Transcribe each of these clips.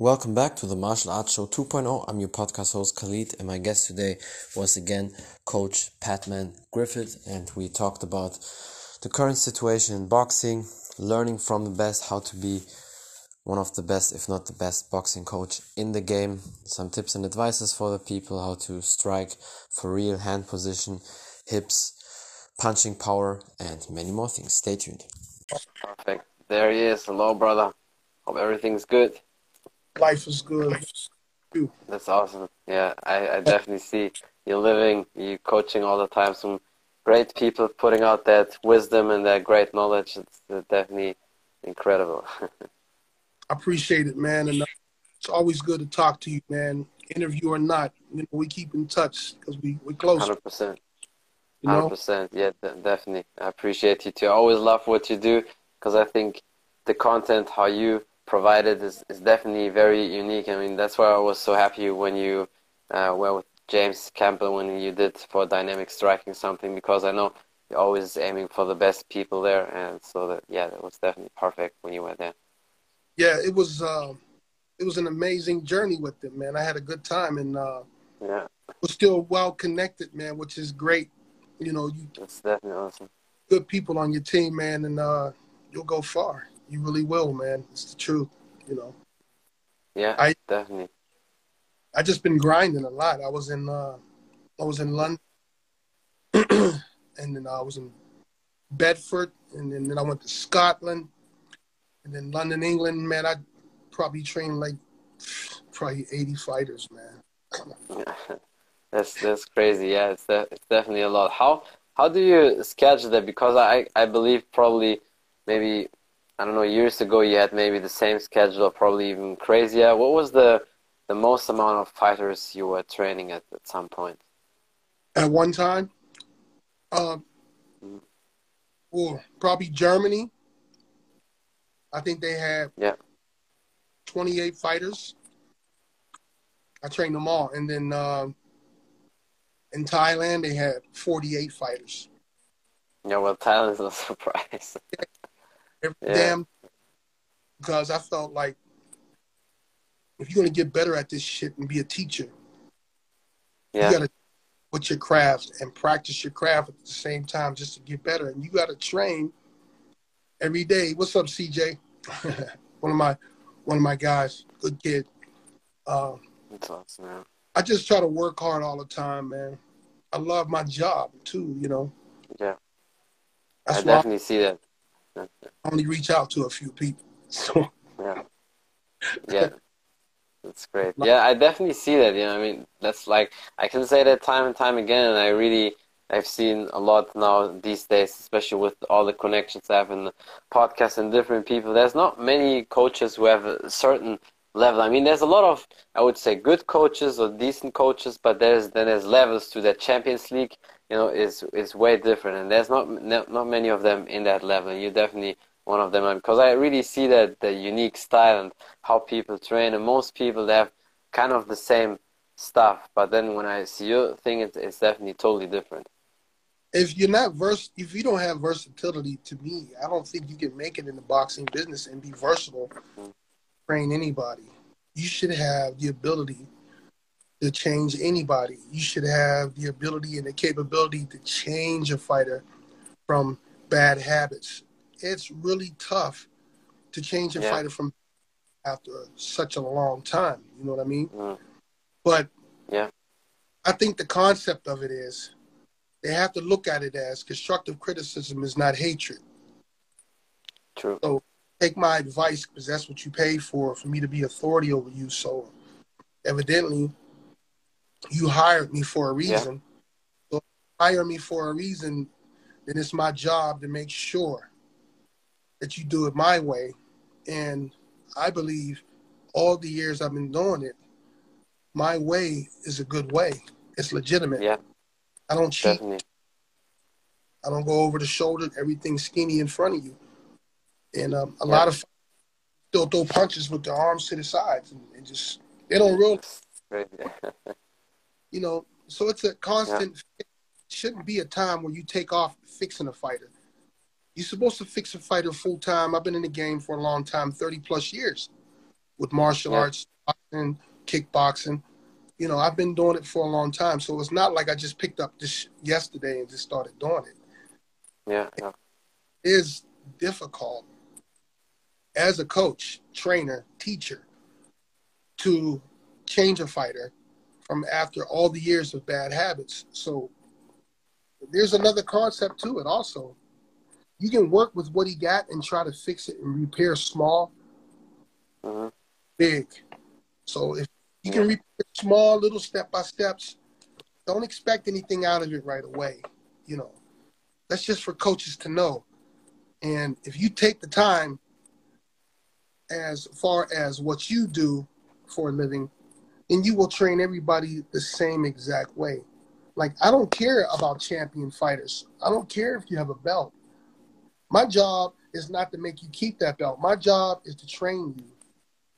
Welcome back to the Martial Arts Show 2.0. I'm your podcast host Khalid, and my guest today was again Coach Padman Griffith, and we talked about the current situation in boxing, learning from the best, how to be one of the best, if not the best, boxing coach in the game, some tips and advices for the people, how to strike for real hand position, hips, punching power, and many more things. Stay tuned. Perfect. There he is. Hello, brother. Hope everything's good life is good. That's awesome. Yeah, I, I definitely see you're living, you're coaching all the time. Some great people putting out that wisdom and that great knowledge. It's definitely incredible. I appreciate it, man, and uh, it's always good to talk to you, man. Interview or not, you know, we keep in touch because we we close. Hundred percent. Hundred percent. Yeah, definitely. I appreciate you too. I always love what you do because I think the content, how you provided is, is definitely very unique. I mean, that's why I was so happy when you uh, were with James Campbell when you did for dynamic striking something because I know you're always aiming for the best people there, and so that yeah, that was definitely perfect when you were there. Yeah, it was uh, it was an amazing journey with them, man. I had a good time, and uh, yeah, we're still well connected, man, which is great. You know, you it's definitely awesome. Good people on your team, man, and uh, you'll go far you really will, man. It's the truth, you know. Yeah, I definitely. I just been grinding a lot. I was in uh I was in London and then I was in Bedford and then, then I went to Scotland and then London, England, man, I probably trained like probably 80 fighters, man. that's that's crazy. Yeah, it's de- it's definitely a lot. How how do you schedule that? Because I I believe probably maybe I don't know, years ago you had maybe the same schedule, probably even crazier. What was the the most amount of fighters you were training at at some point? At one time, uh, mm. well, probably Germany. I think they had yeah. 28 fighters. I trained them all, and then uh, in Thailand they had 48 fighters. Yeah, well, Thailand's a surprise. Every yeah. damn because I felt like if you're gonna get better at this shit and be a teacher, yeah. you gotta put your craft and practice your craft at the same time just to get better. And you gotta train every day. What's up, CJ? one of my one of my guys, good kid. Um, That's awesome, man. I just try to work hard all the time, man. I love my job too, you know. Yeah. That's I definitely see that only reach out to a few people. So yeah, yeah, that's great. Yeah, I definitely see that. You know, I mean, that's like I can say that time and time again, and I really I've seen a lot now these days, especially with all the connections I have in the podcast and different people. There's not many coaches who have a certain level. I mean, there's a lot of I would say good coaches or decent coaches, but there's then there's levels to that Champions League you know, is is way different, and there's not not many of them in that level. And you're definitely one of them, because I really see that the unique style and how people train, and most people they have kind of the same stuff, but then when I see your thing, it's, it's definitely totally different. If you're not vers, if you don't have versatility, to me, I don't think you can make it in the boxing business and be versatile. Mm-hmm. Train anybody. You should have the ability to change anybody. You should have the ability and the capability to change a fighter from bad habits. It's really tough to change a yeah. fighter from after such a long time. You know what I mean? Mm. But yeah, I think the concept of it is they have to look at it as constructive criticism is not hatred. True. So take my advice because that's what you pay for, for me to be authority over you. So evidently you hired me for a reason. Yeah. So hire me for a reason, then it's my job to make sure that you do it my way. And I believe all the years I've been doing it, my way is a good way. It's legitimate. Yeah. I don't cheat. Definitely. I don't go over the shoulder. Everything's skinny in front of you. And um, a yeah. lot of they'll throw punches with their arms to the sides and, and just they don't realize. You know, so it's a constant. Yeah. Shouldn't be a time where you take off fixing a fighter. You're supposed to fix a fighter full time. I've been in the game for a long time, thirty plus years. with martial Yeah. arts, boxing, kickboxing. You know, I've been doing it for a long time, so it's not like I just picked up this yesterday and just started doing it. Yeah, yeah, It is difficult as a coach, trainer, teacher to change a fighter from after all the years of bad habits. So there's another concept to it also. You can work with what he got and try to fix it and repair small, hmm big. So if you can repair small little step by steps, don't expect anything out of it right away. You know, that's just for coaches to know. And if you take the time as far as what you do for a living, then you will train everybody the same exact way. Like I don't care about champion fighters. I don't care if you have a belt. My job is not to make you keep that belt. My job is to train you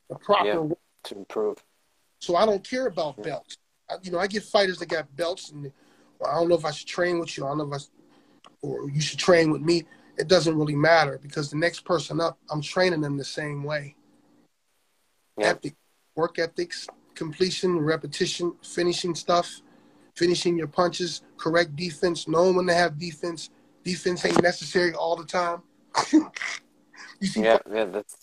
the proper Yeah. way. to improve. So I don't care about belts. I, you know, I get fighters that got belts, and well, I don't know if I should train with you. I don't know if I, or you should train with me. It doesn't really matter because the next person up, I'm training them the same way. Yeah. Ethic, work ethics, completion, repetition, finishing stuff, finishing your punches, correct defense, knowing when to have defense. Defense ain't necessary all the time. you see, Yeah, yeah, that's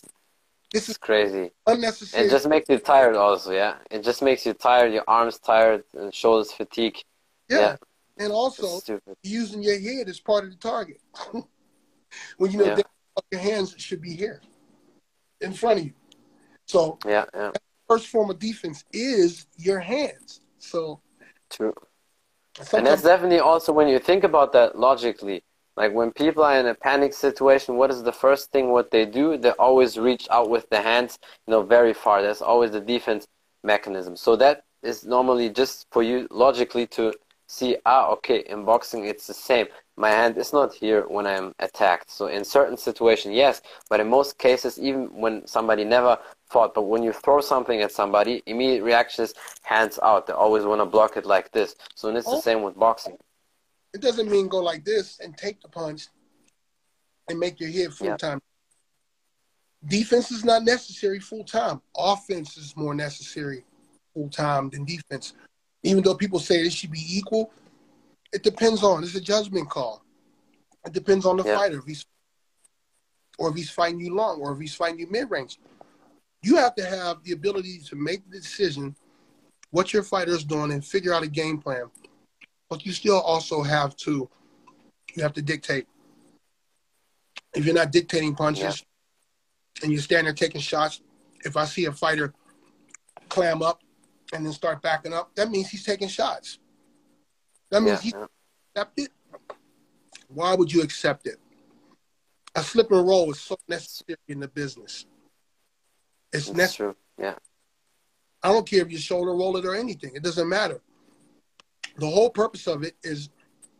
this is crazy. unnecessary. It just makes you tired, also. Yeah, it just makes you tired. Your arms tired and shoulders fatigue. yeah. yeah. and also using your head as part of the target. when you know Yeah. your hands should be here in front of you. So Yeah, yeah, first form of defense is your hands. So true. And that's definitely also when you think about that logically. Like when people are in a panic situation, what is the first thing what they do? They always reach out with the hands, you know, very far. That's always the defense mechanism. So that is normally just for you logically to see, ah, okay, in boxing it's the same. My hand is not here when I'm attacked. So in certain situations, yes, but in most cases, even when somebody never fought, but when you throw something at somebody, immediate reaction is hands out. They always want to block it like this. So and it's the Oh. same with boxing. it doesn't mean go like this and take the punch and make your head full Yeah. time. Defense is not necessary full time. Offense is more necessary full time than defense. Even though people say it should be equal, it depends on it's a judgment call. It depends on the Yeah. fighter if he's or if he's fighting you long or if he's fighting you mid range. You have to have the ability to make the decision what your fighter is doing and figure out a game plan. But you still also have to you have to dictate. If you're not dictating punches and you're standing there taking shots, if I see a fighter clam up and then start backing up, that means he's taking shots. That Yeah, means he yeah. accept it. Why would you accept it? A slip and roll is so necessary in the business. It's That's necessary. true. Yeah. I don't care if you shoulder roll it or anything. It doesn't matter. The whole purpose of it is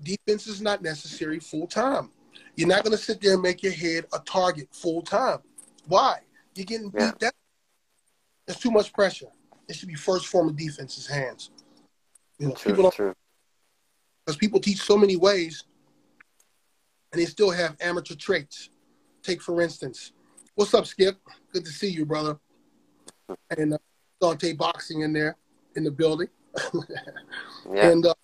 defense is not necessary full time. You're not going to sit there and make your head a target full time. Why? You're getting beat Yeah. down. There's too much pressure. It should be first form of defense is hands. You know, True, people don't true. Because people teach so many ways and they still have amateur traits. Take for instance, what's up, Skip? Good to see you, brother. And uh, Dante boxing in there in the building. Yeah. And uh,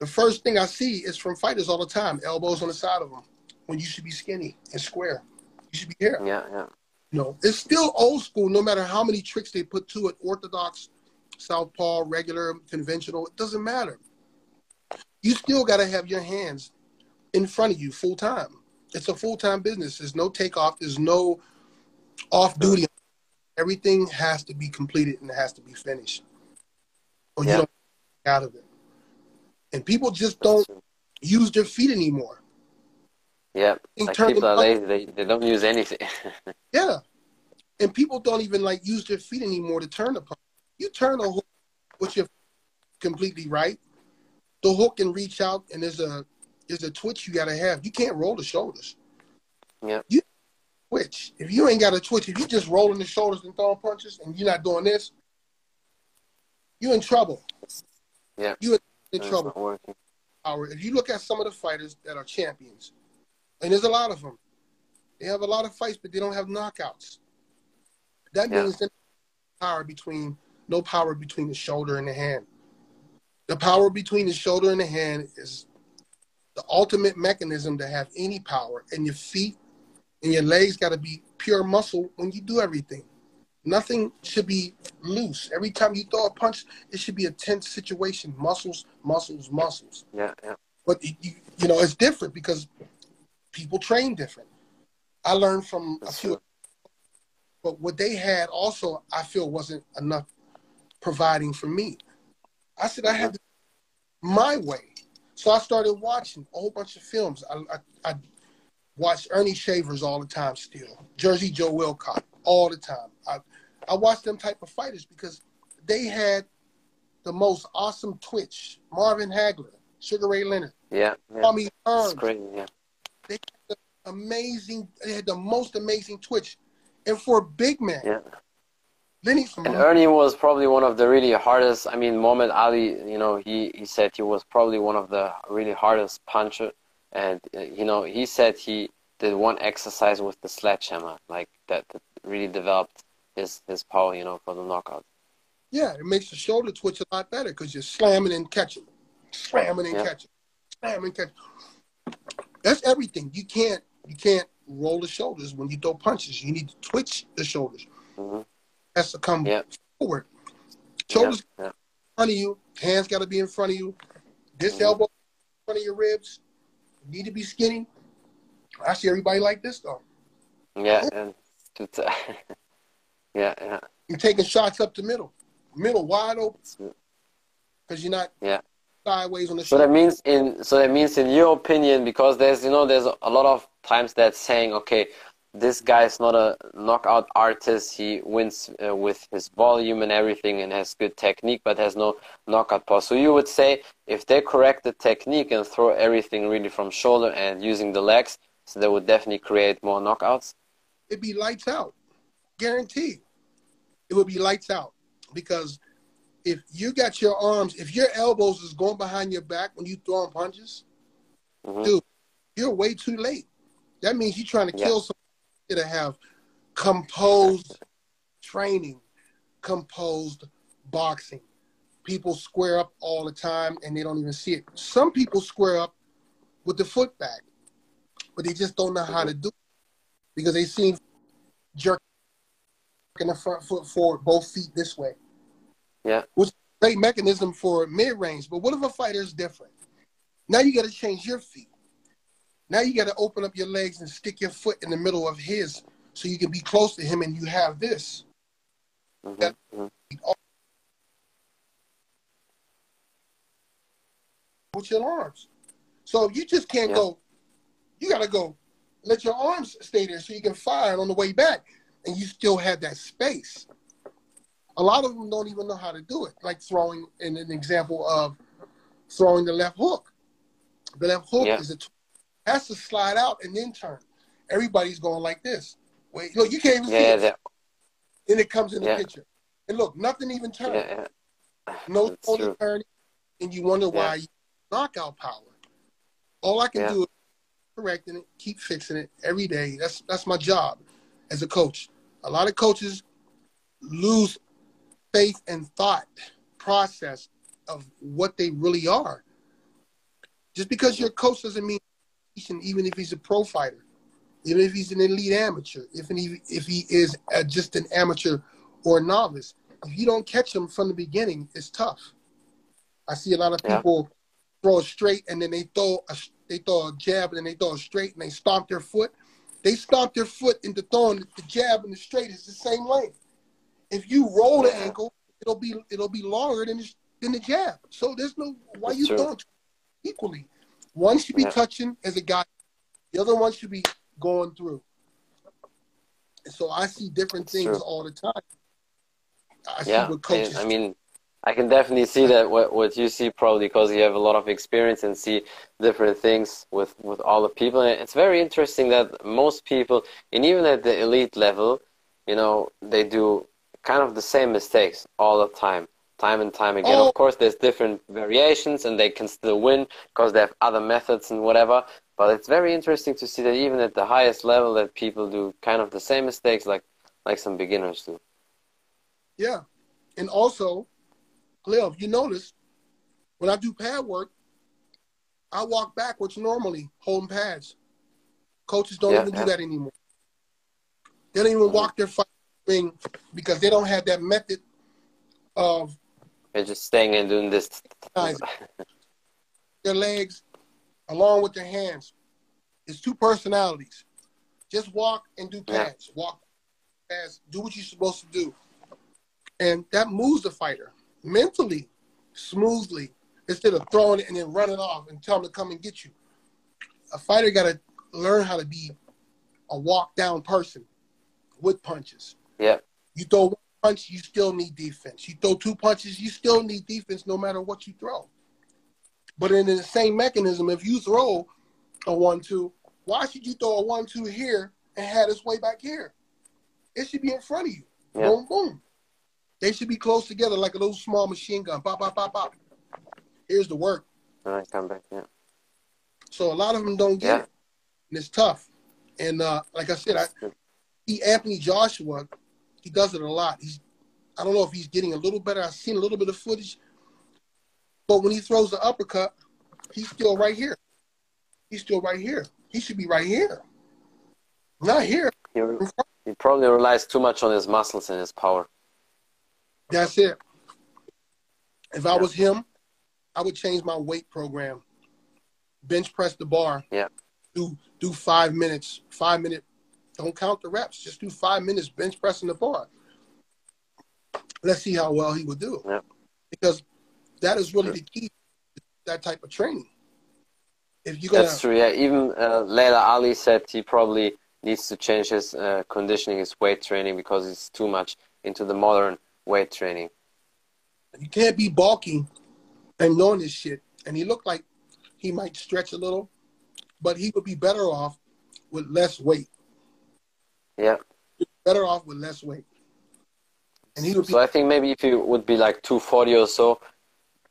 the first thing I see is from fighters all the time, elbows on the side of them, when you should be skinny and square. You should be here. Yeah, yeah. You know, it's still old school, no matter how many tricks they put to it, orthodox, southpaw, regular, conventional, it doesn't matter. You still got to have your hands in front of you full time. It's a full time business. There's no takeoff. There's no off duty. Everything has to be completed and it has to be finished, or you don't get out of it. And people just don't use their feet anymore. Yeah. Like people are lazy. They, they don't use anything. Yeah. And people don't even like use their feet anymore to turn the punch. You turn a hook with your completely right. The hook and reach out and there's a there's a twitch you gotta have. You can't roll the shoulders. Yeah. You twitch. If you ain't got a twitch, if you just rolling the shoulders and throwing punches and you're not doing this, you're in trouble. Yeah. You're in trouble. If you look at some of the fighters that are champions, and there's a lot of them, they have a lot of fights, but they don't have knockouts. That means yeah. power between no power between the shoulder and the hand. The power between the shoulder and the hand is the ultimate mechanism to have any power. And your feet and your legs got to be pure muscle when you do everything. Nothing should be loose. Every time you throw a punch, it should be a tense situation. Muscles, muscles, muscles. Yeah, yeah. But you, you know, it's different because people train different. I learned from That's a few, true. but what they had also, I feel, wasn't enough providing for me. I said I had my way, so I started watching a whole bunch of films. I, I, I watched Earnie Shavers all the time, still Jersey Joe Wilcox all the time. I, I watched them type of fighters because they had the most awesome twitch. Marvin Hagler, Sugar Ray Leonard, yeah, yeah. Tommy Hearns. Great, yeah. They had the amazing. They had the most amazing twitch, and for a big man, yeah. And Earnie was probably one of the really hardest. I mean, Muhammad Ali, you know, he, he said he was probably one of the really hardest puncher, and uh, you know, he said he did one exercise with the sledgehammer, like that, that really developed his his power, you know, for the knockout. Yeah, it makes the shoulder twitch a lot better because you're slamming and catching, slamming and yeah. catching, slamming and catching. That's everything. You can't you can't roll the shoulders when you throw punches. You need to twitch the shoulders. Mm-hmm. Has to come yeah. forward. Shoulders yeah. in front of you. Hands got to be in front of you. This mm-hmm. elbow in front of your ribs. You need to be skinny. I see everybody like this though. Yeah, and yeah, yeah. You're taking shots up the middle, middle wide open, because you're not yeah sideways on the. So that means in so that means in your opinion, because there's you know there's a lot of times that saying okay, this guy is not a knockout artist. He wins uh, with his volume and everything, and has good technique, but has no knockout power. So you would say if they correct the technique and throw everything really from shoulder and using the legs, so they would definitely create more knockouts. It'd be lights out guaranteed it would be lights out because if you got your arms, if your elbows is going behind your back when you throwing punches, mm-hmm. dude, you're way too late. That means you're trying to yeah. kill somebody to have composed training, composed boxing. People square up all the time and they don't even see it. Some people square up with the foot back, but they just don't know how to do it because they seem jerk in the front foot forward, both feet this way. Yeah. Which is a great mechanism for mid range. But what if a fighter is different? Now you got to change your feet. Now you got to open up your legs and stick your foot in the middle of his so you can be close to him and you have this. Mm-hmm. That, mm-hmm. with your arms. So you just can't yeah. go, you got to go, let your arms stay there so you can fire on the way back and you still have that space. A lot of them don't even know how to do it, like throwing in an example of throwing the left hook. The left hook yeah. is a has to slide out and then turn. Everybody's going like this. Wait, look, you can't even yeah, see it. Then it comes in the picture. And look, nothing even turns. Yeah, no totally turning, and you wonder why you knockout power. All I can do is correcting it, keep fixing it every day. That's that's my job as a coach. A lot of coaches lose faith and thought process of what they really are. Just because you're a coach doesn't mean even if he's a pro fighter, even if he's an elite amateur, if he, if he is a, just an amateur or a novice, if you don't catch him from the beginning, it's tough. I see a lot of people yeah. throw a straight and then they throw a they throw a jab and then they throw a straight and they stomp their foot. They stomp their foot into throwing the jab and the straight is the same length. If you roll the ankle, it'll be it'll be longer than the, than the jab. So there's no why That's you true. throwing equally. One should be yeah. touching as a guy, the other one should be going through. And so I see different things true. all the time. I yeah, I mean, I can definitely see that what, what you see probably because you have a lot of experience and see different things with, with all the people. And it's very interesting that most people, and even at the elite level, you know, they do kind of the same mistakes all the time, time and time again. Oh. Of course, there's different variations and they can still win because they have other methods and whatever. But it's very interesting to see that even at the highest level that people do kind of the same mistakes like like some beginners do. Yeah. And also, Cliff, you notice when I do pad work, I walk backwards normally, holding pads. Coaches don't Yeah, even yeah. do that anymore. They don't even mm-hmm. walk their fighting because they don't have that method of They're just staying and doing this. Their legs along with their hands. It's two personalities. Just walk and do Yeah. pads. Walk pads. Do what you're supposed to do. And that moves the fighter mentally, smoothly, instead of throwing it and then running off and tell them to come and get you. A fighter got to learn how to be a walk down person with punches. Yeah, You throw one punch, you still need defense. You throw two punches, you still need defense no matter what you throw. But in the same mechanism, if you throw a one two, why should you throw a one two here and have this way back here? It should be in front of you. Yeah. Boom, boom. They should be close together like a little small machine gun. Pop, pop, pop, pop. Here's the work. and I come back. Yeah, So a lot of them don't get Yeah. it, and it's tough. And uh, like I said, I see Anthony Joshua. He does it a lot. He's I don't know if he's getting a little better. I've seen a little bit of footage, but when he throws the uppercut, he's still right here. He's still right here. He should be right here, not here. he, he probably relies too much on his muscles and his power. That's it. If I Yeah. was him, I would change my weight program. Bench press the bar. Yeah. Do do five minutes. Five minute. Don't count the reps. Just do five minutes bench pressing the bar. Let's see how well he would do. Yeah. Because that is really the key. to That type of training. If gonna, That's true. Yeah, even uh, Laila Ali said he probably needs to change his uh, conditioning, his weight training because it's too much into the modern weight training. you can't be bulky and knowing this shit. And he looked like he might stretch a little, but he would be better off with less weight. Yeah. better off with less weight. And he would be So I think maybe if he would be like 240 or so,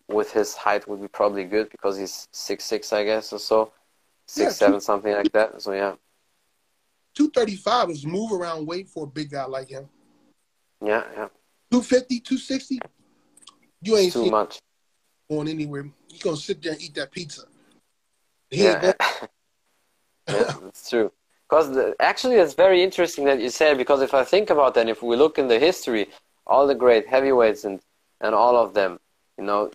with his height would be probably good because he's six six, I guess, or so, six Yeah, seven, something like that. So yeah, 235 is move around weight for a big guy like him. yeah, yeah. 250, 260, you ain't too much. going anywhere. You gonna sit there and eat that pizza. He Yeah, yeah, that's true. Because actually, it's very interesting that you said because if I think about that, if we look in the history, all the great heavyweights and and all of them, you know,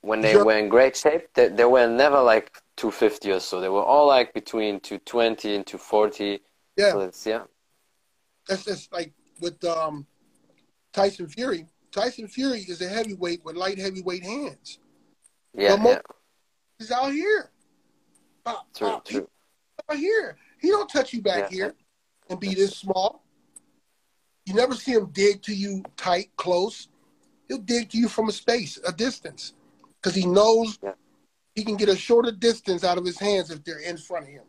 when they Sure. were in great shape, they, they were never like 250 or so. They were all like between 220 and 240. yeah, So it's yeah, that's just like with um, Tyson Fury. Tyson Fury is a heavyweight with light heavyweight hands. yeah, yeah. He's out here. Pop, True, pop, true. out here. He don't touch you back Yeah. here and be this small. You never see him dig to you tight, close. He'll dig to you from a space, a distance, because he knows Yeah. he can get a shorter distance out of his hands if they're in front of him.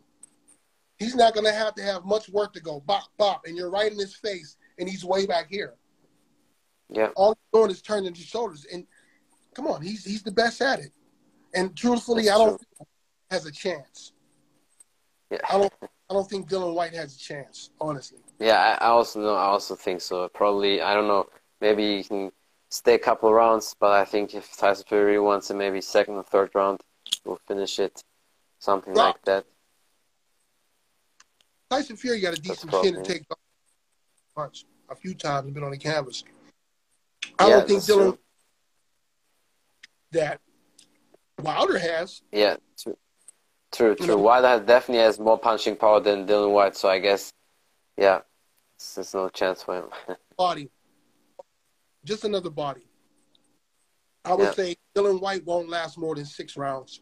He's not going to have to have much work to go bop, bop, and you're right in his face, and he's way back here. Yeah, All he's doing is turning his shoulders. And come on, he's he's the best at it. And truthfully, That's I don't true. think he has a chance. yeah. I don't I don't think Dillian Whyte has a chance, honestly. Yeah, I also know. I also think so. Probably, I don't know. Maybe he can stay a couple of rounds, but I think if Tyson Fury wants it, maybe second or third round, we'll finish it, something like that. Tyson Fury got a decent chin to take punch a few times and been on the canvas. I Yeah, don't think Dillian true. that Wilder has. Yeah, true, true. True. know- Wilder has- definitely has more punching power than Dillian Whyte, so I guess, yeah, there's no chance for him. body. Just another body. I would Yeah. say Dillian Whyte won't last more than six rounds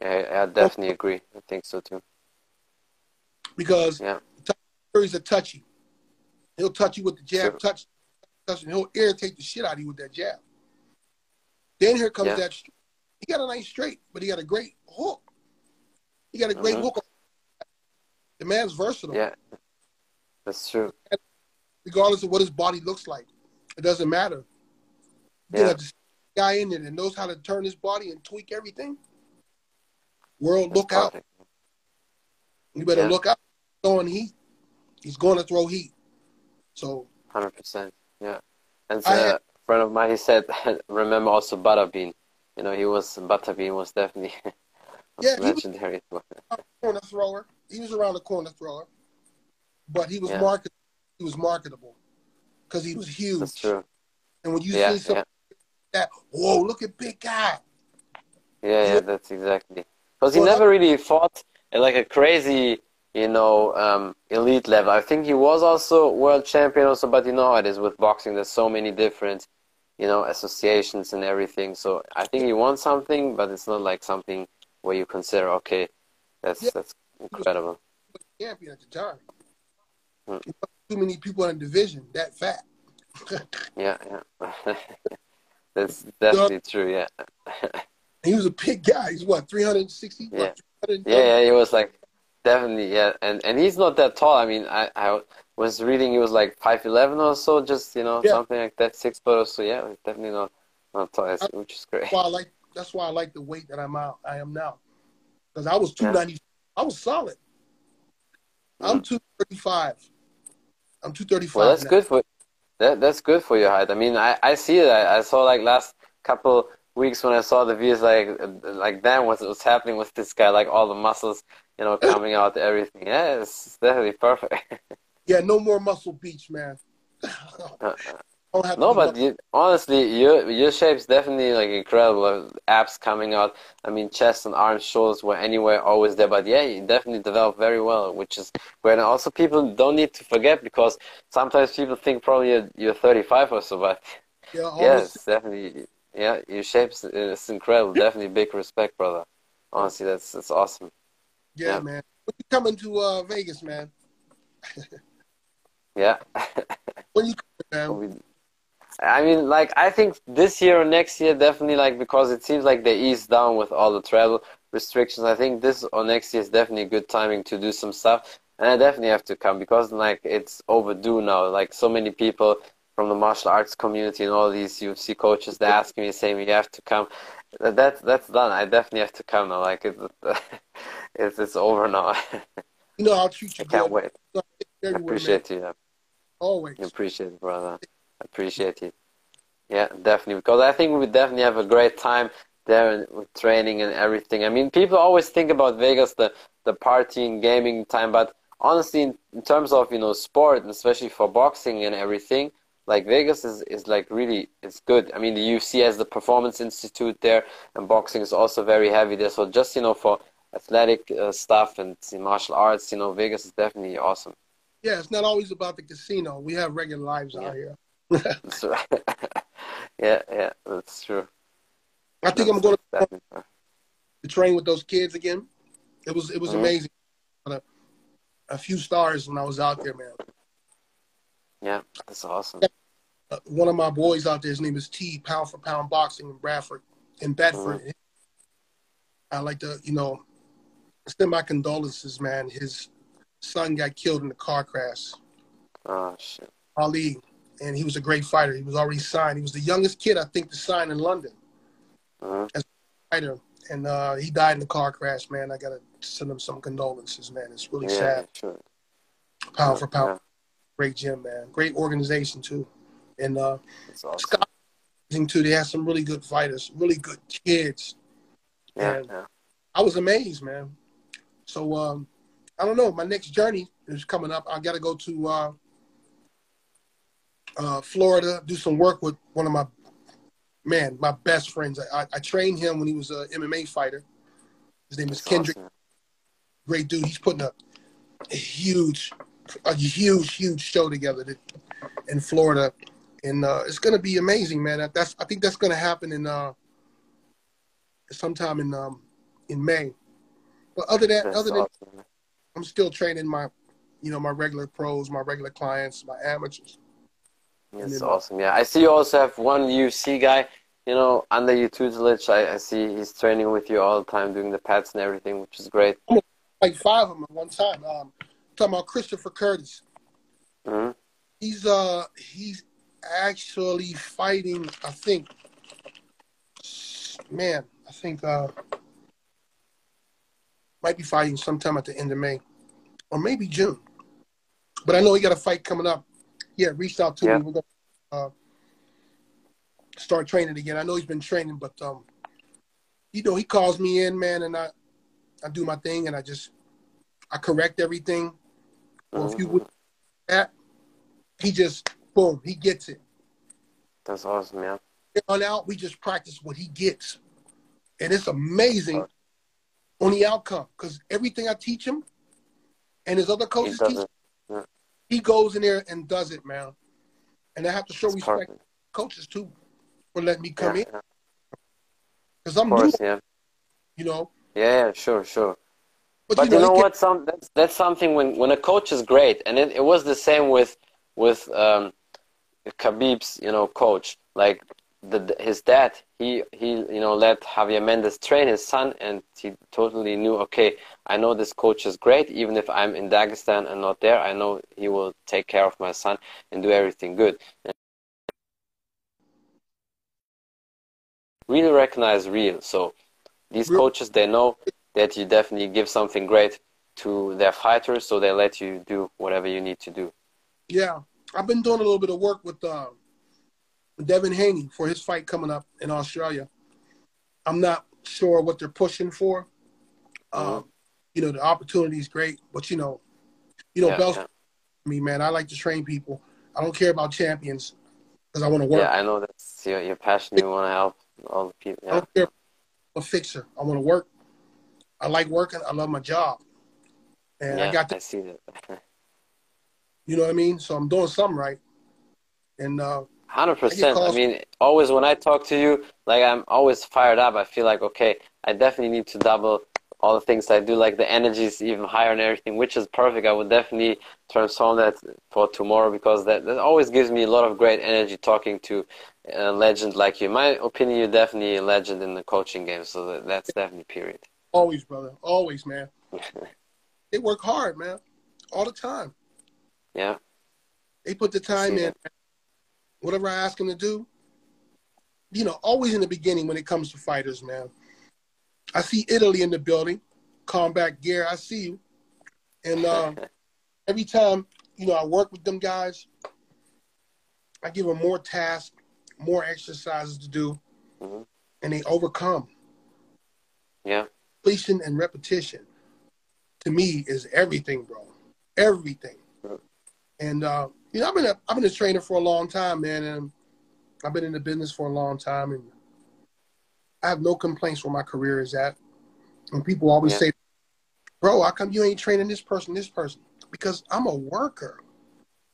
yeah, I definitely agree. I think so too. because Yeah. Fury's a touchy. He'll touch you with the jab, Sure. touch, touch, and he'll irritate the shit out of you with that jab. Then here comes Yeah. that. He got a nice straight, but he got a great hook. He got a great Mhm. hook. The man's versatile. Yeah, that's true. regardless of what his body looks like. It doesn't matter. You Yeah. know, this guy in there that knows how to turn his body and tweak everything. World, That's look out. You better Yeah. look out. Throwing heat. He's going to throw heat. So. Hundred percent. Yeah. And hundred percent. Yeah. And uh, a friend of mine, he said, remember also Butterbean. You know, he was Butterbean was definitely yeah, legendary. He was a corner thrower. He was around the corner thrower, but he was yeah. market. He was marketable because he was huge. That's true. And when you yeah, see something yeah. that, whoa, look at big guy. Yeah, yeah, that's exactly. Because he well, never really fought at like a crazy, you know, um, elite level. I think he was also world champion also, but you know how it is with boxing. There's so many different, you know, associations and everything. So I think he won something, but it's not like something where you consider, okay, that's yeah. that's incredible. Champion at the time. Too many people in the division that fat. yeah, yeah. that's definitely true. Yeah. he was a big guy. He's what, 360? Yeah. What, yeah, yeah, he was like definitely yeah, and and he's not that tall. I mean, I I was reading he was like five eleven or so, just you know yeah. something like that, six foot or so. Yeah, definitely not not tall, which is great. Why I like that's why I like the weight that I'm out. I am now, because I was two ninety. Yeah. I was solid. I'm two thirty five. I'm two thirty five. Well, that's now. good for that. That's good for your height. I mean, I I see that. I saw like last couple weeks when I saw the views, like like damn, what's what's happening with this guy? Like all the muscles, you know, coming out, everything. Yeah, it's definitely perfect. yeah, no more muscle beach, man. Uh, uh. No, but you, honestly, your your shape's definitely like incredible. Abs coming out. I mean, chest and arms, shoulders were anywhere always there. But yeah, you definitely developed very well, which is great. And also, people don't need to forget because sometimes people think probably you're, you're 35 or so, but yeah, yes, definitely yeah, your shape's it's incredible. Definitely big respect, brother. Honestly, that's that's awesome. Yeah, yeah. man. When you coming to uh, Vegas, man? yeah. when you coming, man? I mean, like I think this year or next year, definitely, like because it seems like they ease down with all the travel restrictions. I think this or next year is definitely good timing to do some stuff, and I definitely have to come because like it's overdue now. Like so many people from the martial arts community and all these UFC coaches they ask me saying you have to come. That's that's done. I definitely have to come now. Like it's it's it's over now. you know I'll treat you. I can't wait. I appreciate man. you. Always. I appreciate it, brother. I appreciate it. Yeah, definitely. Because I think we definitely have a great time there with training and everything. I mean, people always think about Vegas, the the partying, gaming time, but honestly, in, in terms of you know sport, especially for boxing and everything, like Vegas is, is like really it's good. I mean the UFC has the Performance Institute there, and boxing is also very heavy there. So just you know for athletic uh, stuff and martial arts, you know Vegas is definitely awesome. Yeah, it's not always about the casino. We have regular lives yeah. out here. That's right. yeah, yeah, that's true. I think that's I'm going to, to train with those kids again. It was it was mm-hmm. amazing. A, a few stars when I was out there, man. Yeah, that's awesome. Uh, one of my boys out there, his name is T, Pound for Pound Boxing in Bradford, in Bedford. Mm-hmm. I like to, you know, send my condolences, man. His son got killed in a car crash. Oh shit. Ali, and he was a great fighter. He was already signed. He was the youngest kid, I think, to sign in London mm-hmm. as a fighter. And uh, he died in a car crash, man. I gotta send him some condolences, man. It's really yeah, sad. Sure. Pound for pound. Yeah great gym, man. Great organization too, and uh, awesome. Scott too. They have some really good fighters, really good kids. Yeah, and yeah. I was amazed, man. So um, I don't know. My next journey is coming up. I got to go to uh, uh, Florida, do some work with one of my man, my best friends. I, I trained him when he was a MMA fighter. His name is Kendrick. Awesome. Great dude. He's putting up a huge a huge, huge show together in Florida, and uh, it's gonna be amazing, man. That's I think that's gonna happen in uh, sometime in um, in May. But other than that's other than, awesome. I'm still training my, you know, my regular pros, my regular clients, my amateurs. That's awesome. Yeah, I see you also have one UFC guy, you know, under your tutelage. I, I see he's training with you all the time, doing the pads and everything, which is great. Like five of them at one time. Um, talking about Christopher Curtis. Mm-hmm. He's uh he's actually fighting. I think, man, I think uh might be fighting sometime at the end of May, or maybe June. But I know he got a fight coming up yeah, reached out to Yeah. me. We're gonna uh, start training again. I know he's been training, but um, you know, he calls me in, man, and I I do my thing, and I just I correct everything. Or if you Mhm. would that, he just boom, he gets it. That's awesome, yeah. on out, we just practice what he gets. And it's amazing on the outcome because everything I teach him and his other coaches teach. He goes in there and does it, man. And I have to show respect perfect. to coaches too for letting me come Yeah, in because I'm Of new, yeah. you know. Yeah, yeah, sure, sure. But, But you know, you know what? Some that's that's something when when a coach is great, and it, it was the same with with um, Khabib's you know coach. Like the his dad, he he you know let Javier Mendez train his son, and he totally knew. Okay, I know this coach is great. Even if I'm in Dagestan and not there, I know he will take care of my son and do everything good. And really recognize real. So these coaches, they know that you definitely give something great to their fighters, so they let you do whatever you need to do. Yeah, I've been doing a little bit of work with uh, Devin Haney for his fight coming up in Australia. I'm not sure what they're pushing for. Mm-hmm. Um, you know, the opportunity is great, but you know, you know, Yeah, Bell's yeah. me, man. I like to train people. I don't care about champions because I want to work. Yeah, I know that's your, your passion. You want to help all the people. I Yeah, don't care. I'm a fixer. I want to work. I like working. I love my job, and yeah I got I see that. you know what I mean. So I'm doing something right, and uh, Hundred percent. I mean, always when I talk to you, like I'm always fired up. I feel like okay, I definitely need to double all the things I do. Like the energy is even higher and everything, which is perfect. I would definitely transform that for tomorrow because that, that always gives me a lot of great energy talking to a legend like you. In my opinion, you're definitely a legend in the coaching game. So that, that's definitely period. always, brother, always, man. They work hard, man, all the time. yeah. They put the time in. Whatever I ask them to do, you know, always in the beginning when it comes to fighters, man. I see Italy in the building. Combat gear, I see you. And uh, every time, you know, I work with them guys, I give them more tasks, more exercises to do, Mhm. and they overcome. Yeah. Completion and repetition, to me, is everything, bro. Everything. Right. And uh, you know, I've been a, I've been a trainer for a long time, man, and I've been in the business for a long time, and I have no complaints where my career is at. And people always Yeah. say, "Bro, how come you ain't training this person, this person?" Because I'm a worker.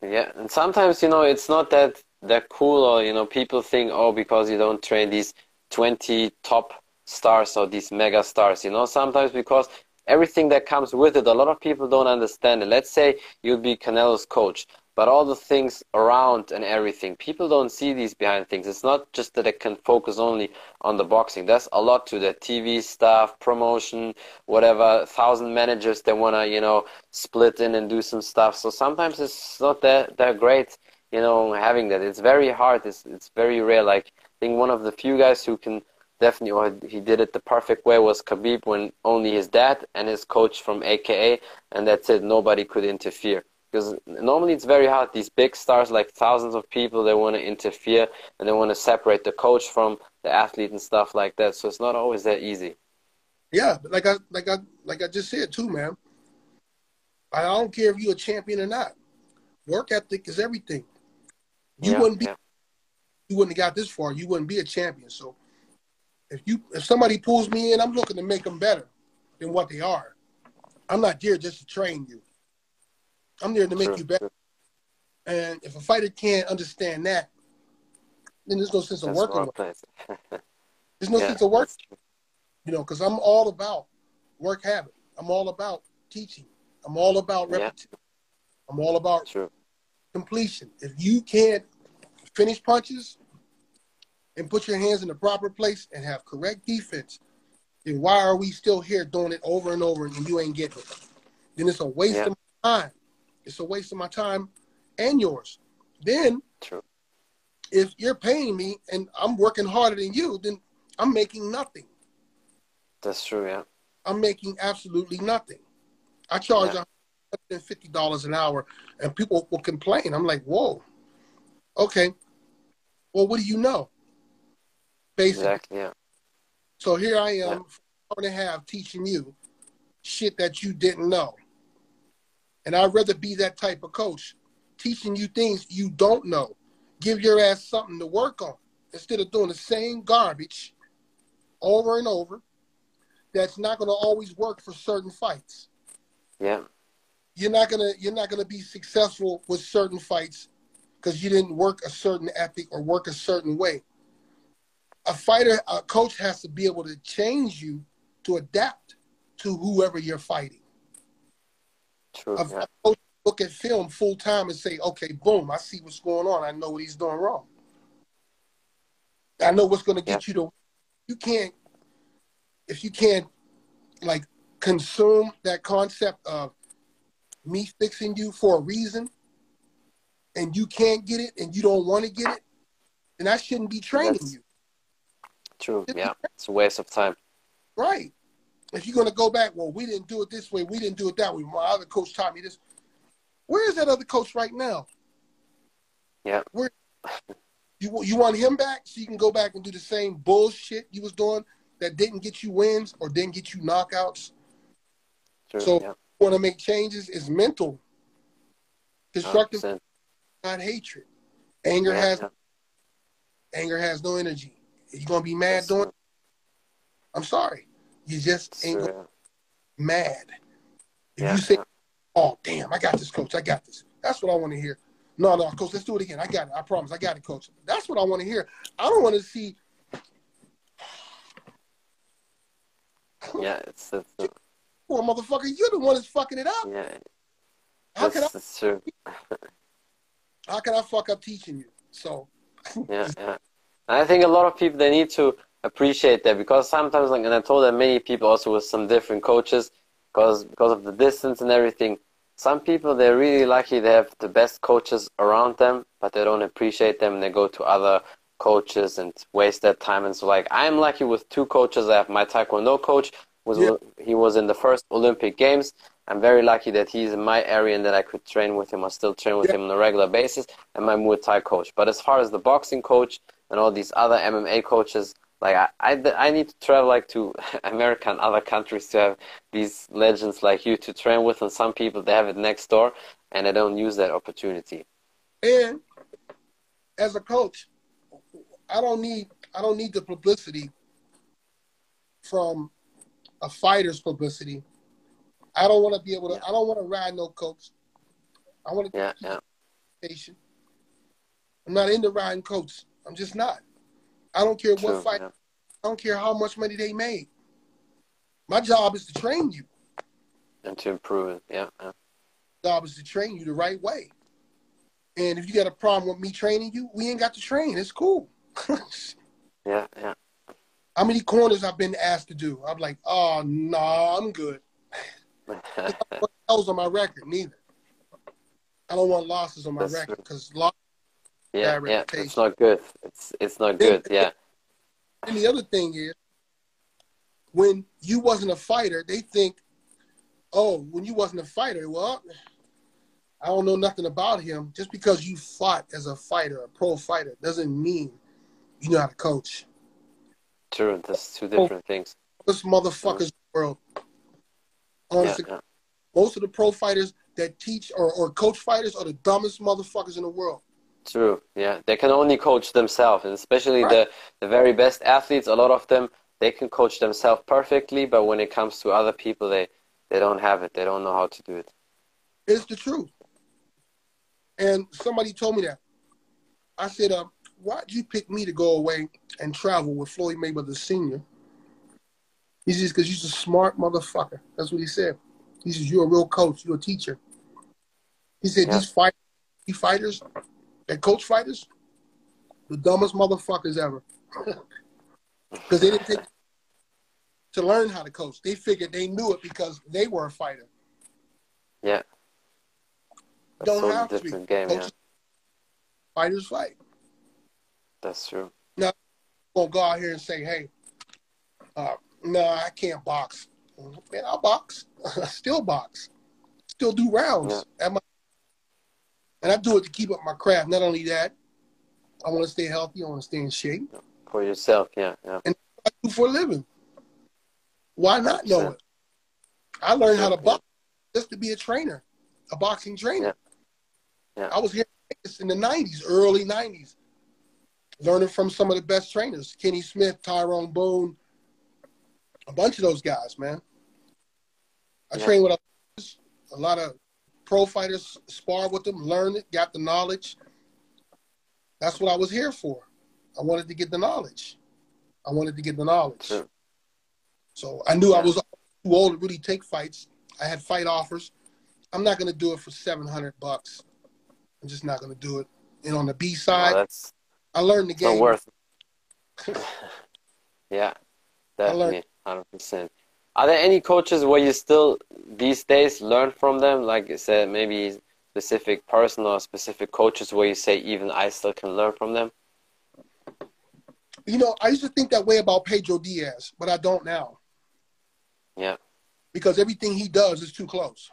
Yeah, and sometimes you know it's not that that cool, or you know people think, oh, because you don't train these twenty top stars or these mega stars, you know. Sometimes because everything that comes with it, a lot of people don't understand it. Let's say you'd be Canelo's coach, but all the things around and everything, people don't see these behind things. It's not just that they can focus only on the boxing. There's a lot to the TV stuff, promotion, whatever. Thousand managers that wanna, you know, split in and do some stuff. So sometimes it's not that that great, you know, having that. It's very hard. It's it's very rare. Like I think one of the few guys who can definitely, or he did it the perfect way was Khabib when only his dad and his coach from AKA, and that's it. Nobody could interfere. Because normally it's very hard. These big stars, like thousands of people, they want to interfere and they want to separate the coach from the athlete and stuff like that. So it's not always that easy. Yeah, like I like I like I just said too, man. I don't care if you're a champion or not. Work ethic is everything. You yeah, wouldn't be yeah. you wouldn't have got this far. You wouldn't be a champion. So if you if somebody pulls me in, I'm looking to make them better than what they are. I'm not there just to train you. I'm there to make True, you better. And if a fighter can't understand that, then there's no sense of That's working with. There's no yeah, sense of work. You know, because I'm all about work habit. I'm all about teaching. I'm all about Yeah. repetition. I'm all about True. completion. If you can't finish punches and put your hands in the proper place and have correct defense, then why are we still here doing it over and over and you ain't getting it? Then it's a waste Yeah. of time. It's a waste of my time and yours. Then True. if you're paying me and I'm working harder than you, then I'm making nothing. That's true. Yeah. I'm making absolutely nothing. I charge Yeah. a fifty dollars an hour, and people will complain. I'm like, whoa, okay. Well, what do you know? Basically. Exactly. Yeah. So here I am, Yeah. hour and a half teaching you shit that you didn't know. And I'd rather be that type of coach, teaching you things you don't know. Give your ass something to work on instead of doing the same garbage over and over. That's not going to always work for certain fights. Yeah. You're not gonna you're not gonna be successful with certain fights because you didn't work a certain ethic or work a certain way. A fighter, a coach has to be able to change you to adapt to whoever you're fighting. True. A, Yeah. coach look at film full time and say, okay, boom, I see what's going on. I know what he's doing wrong. I know what's going to get you to. You can't if you can't like consume that concept of me fixing you for a reason, and you can't get it, and you don't want to get it, then I shouldn't be training That's- you. True. Yeah. It's a waste of time. Right. If you're going to go back, well, we didn't do it this way, we didn't do it that way. My other coach taught me this. Where is that other coach right now? Yeah. Where you you want him back so you can go back and do the same bullshit you was doing that didn't get you wins or didn't get you knockouts? True. So- yeah. Want to make changes is mental. Constructive, 100%. not hatred. Anger Yeah, has yeah. anger has no energy. You're gonna be mad That's doing, true. I'm sorry. You just ain't be mad. If Yeah. you say. Oh, damn, I got this, coach. I got this. That's what I want to hear. No, no, coach, let's do it again. I got it. I promise. I got it, coach. That's what I want to hear. I don't want to see, Yeah. It's, it's poor motherfucker, you're the one that's fucking it up. yeah. How can I, that's true. how can I fuck up teaching you? So, Yeah, yeah. I think a lot of people they need to appreciate that because sometimes, like, and I told that many people also with some different coaches, because because of the distance and everything. Some people they're really lucky they have the best coaches around them, but they don't appreciate them. and They go to other coaches and waste their time. And so, like, I'm lucky with two coaches. I have my Taekwondo coach. Was Yeah. he was in the first Olympic Games. I'm very lucky that he's in my area and that I could train with him or still train with Yeah. him on a regular basis. And my Muay Thai coach. But as far as the boxing coach and all these other MMA coaches, like I, I, I need to travel like to America and other countries to have these legends like you to train with. And some people they have it next door and they don't use that opportunity. and as a coach, I don't need, I don't need the publicity from a fighter's publicity. I don't want to be able to, I don't want to ride no coach. I want to Yeah, yeah, station. I'm not into riding coats. I'm just not. I don't care true. what fight. yeah. I don't care how much money they made. My job is to train you. And to improve it. Yeah, yeah. Job is to train you the right way. And if you got a problem with me training you, we ain't got to train. It's cool. Yeah, yeah. how many corners I've been asked to do? I'm like, oh no, I'm good. What else on my record? Neither. I don't want losses on my That's record because loss. Yeah, yeah. It's not good. It's it's not good. Yeah, And the other thing is, when you wasn't a fighter, they think, oh, when you wasn't a fighter, well, I don't know nothing about him. Just because you fought as a fighter, a pro fighter, doesn't mean you know how to coach. true. That's two oh, different things. Most motherfuckers world. Yeah, Honestly, yeah. most of the pro fighters that teach or, or coach fighters are the dumbest motherfuckers in the world. True. Yeah, they can only coach themselves, and especially Right. the the very best athletes. A lot of them they can coach themselves perfectly, but when it comes to other people, they they don't have it. They don't know how to do it. It's the truth. And somebody told me that. I said, uh, why'd you pick me to go away and travel with Floyd Mayweather Sr.? He says, because you're a smart motherfucker. That's what he said. He says, you're a real coach. You're a teacher. He said, Yeah. these fight, these fighters, that coach fighters, the dumbest motherfuckers ever. Because they didn't take to learn how to coach. They figured they knew it because they were a fighter. Yeah. That's Don't have to be. game. Yeah, fighters fight. that's true. won't go out here and say, hey, uh, no, I can't box. Man, I'll box. I still box. still do rounds yeah. at my, and I do it to keep up my craft. Not only that, I want to stay healthy. I want to stay in shape. For yourself, yeah, yeah. And I do for a living. Why not know it? I learned how to box just to be a trainer, a boxing trainer. Yeah. yeah. I was here in the '90s, early '90s, learning from some of the best trainers: Kenny Smith, Tyrone Boone, a bunch of those guys, man. I yeah. trained with a lot of pro fighters, spar with them, learn it, got the knowledge. That's what I was here for. I wanted to get the knowledge. I wanted to get the knowledge. So I knew I was too old to really take fights. I had fight offers. I'm not going to do it for 700 bucks. I'm just not going to do it. And on the B side, no, I learned the game. worth. yeah, definitely, hundred percent. Are there any coaches where you still these days learn from them? Like you said, maybe specific person or specific coaches where you say even I still can learn from them? You know, I used to think that way about Pedro Diaz, but I don't now. Yeah. Because everything he does is too close.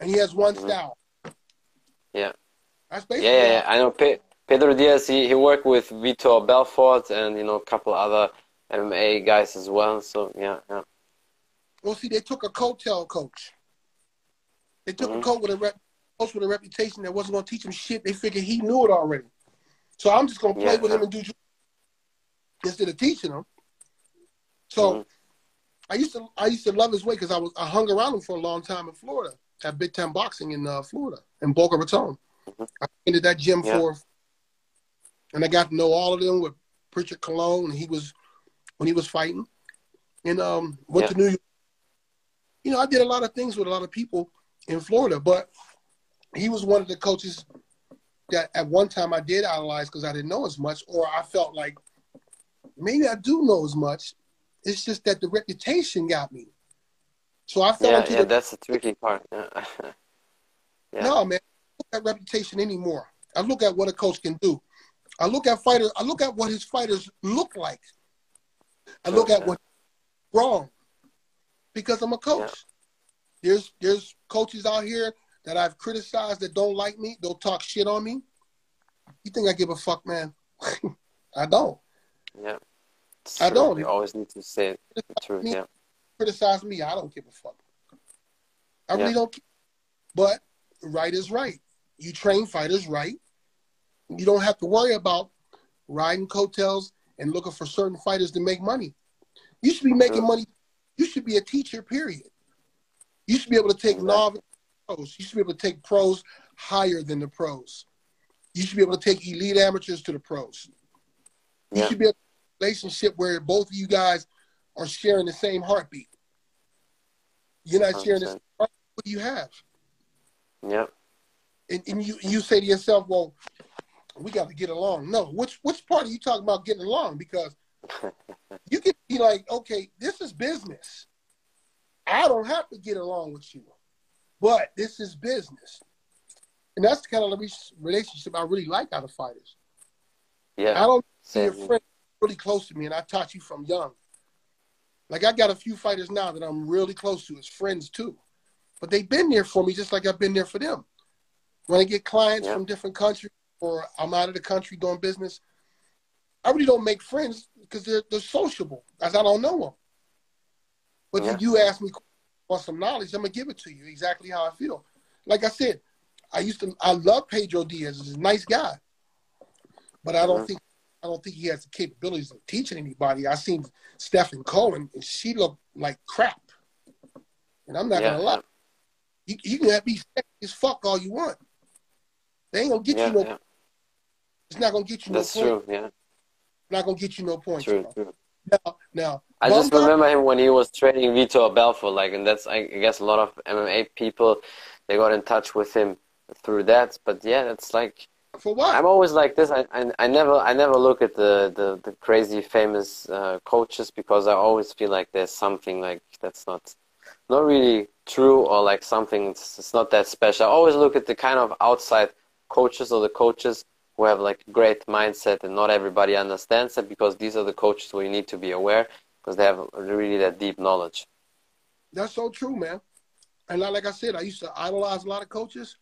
And he has one mm-hmm. style. Yeah. That's basically yeah, yeah, yeah. I know Pe- Pedro Diaz, he, he worked with Vitor Belfort and, you know, a couple other MMA guys as well. So, yeah, yeah. Well, see, they took a coattail coach. They took mm-hmm. a coach with a rep, coach with a reputation that wasn't going to teach him shit. They figured he knew it already. So I'm just going to play yeah, with him and do instead of teaching him. So mm-hmm. I used to I used to love his way because I was I hung around him for a long time in Florida at Big Time Boxing in uh, Florida in Boca Raton. Mm-hmm. I entered that gym yeah. for, and I got to know all of them with Richard Colon. He was when he was fighting, and um, went yeah. to New York you know, I did a lot of things with a lot of people in Florida, but he was one of the coaches that at one time I did idolize because I didn't know as much, or I felt like maybe I do know as much. It's just that the reputation got me. So I fell yeah, into yeah, the, that's the tricky part. yeah. No, man, that reputation anymore. I look at what a coach can do. I look at fighters. I look at what his fighters look like. I look at what wrong because I'm a coach. Yeah. There's there's coaches out here that I've criticized that don't like me. They'll talk shit on me. You think I give a fuck, man? I don't. Yeah. I don't. You always need to say the truth. Me, yeah. Criticize me. I don't give a fuck. I yeah. really don't. Care. But right is right. You train fighters right. You don't have to worry about riding coattails and looking for certain fighters to make money. You should be making money you should be a teacher, period. You should be able to take novice pros. You should be able to take pros higher than the pros. You should be able to take elite amateurs to the pros. You yeah. should be a relationship where both of you guys are sharing the same heartbeat. You're not 100%. sharing this. What you have? Yeah. And, and you you say to yourself, well, we got to get along. No, which which part are you talking about getting along? Because you can be like, okay, this is business. I don't have to get along with you, but this is business. And that's the kind of relationship I really like out of fighters. Yeah. I don't see a friend really close to me, and I taught you from young. Like I got a few fighters now that I'm really close to as friends too, but they've been there for me just like I've been there for them. When I get clients yeah. from different countries or I'm out of the country doing business, I really don't make friends because they're they're sociable, as I don't know them. But yeah. if you ask me for some knowledge, I'm gonna give it to you exactly how I feel. Like I said, I used to I love Pedro Diaz. He's a nice guy, but I don't mm-hmm. think I don't think he has the capabilities of teaching anybody. I seen Stephen Cohen, and she looked like crap. And I'm not yeah. gonna lie. You, you can be as fuck all you want. They ain't gonna get yeah, you no. It's not gonna get you That's no. That's true. Yeah not gonna get you no points. True, true. Now, now I just remember him when he was training Vitor Belfort, like, and that's I guess a lot of MMA people they got in touch with him through that. But yeah, it's like for what? I'm always like this. I, I, I never I never look at the the, the crazy famous uh, coaches because I always feel like there's something like that's not not really true or like something it's, it's not that special. I always look at the kind of outside coaches or the coaches who have like great mindset and not everybody understands it because these are the coaches where you need to be aware because they have really that deep knowledge. That's so true, man. and like I said, I used to idolize a lot of coaches.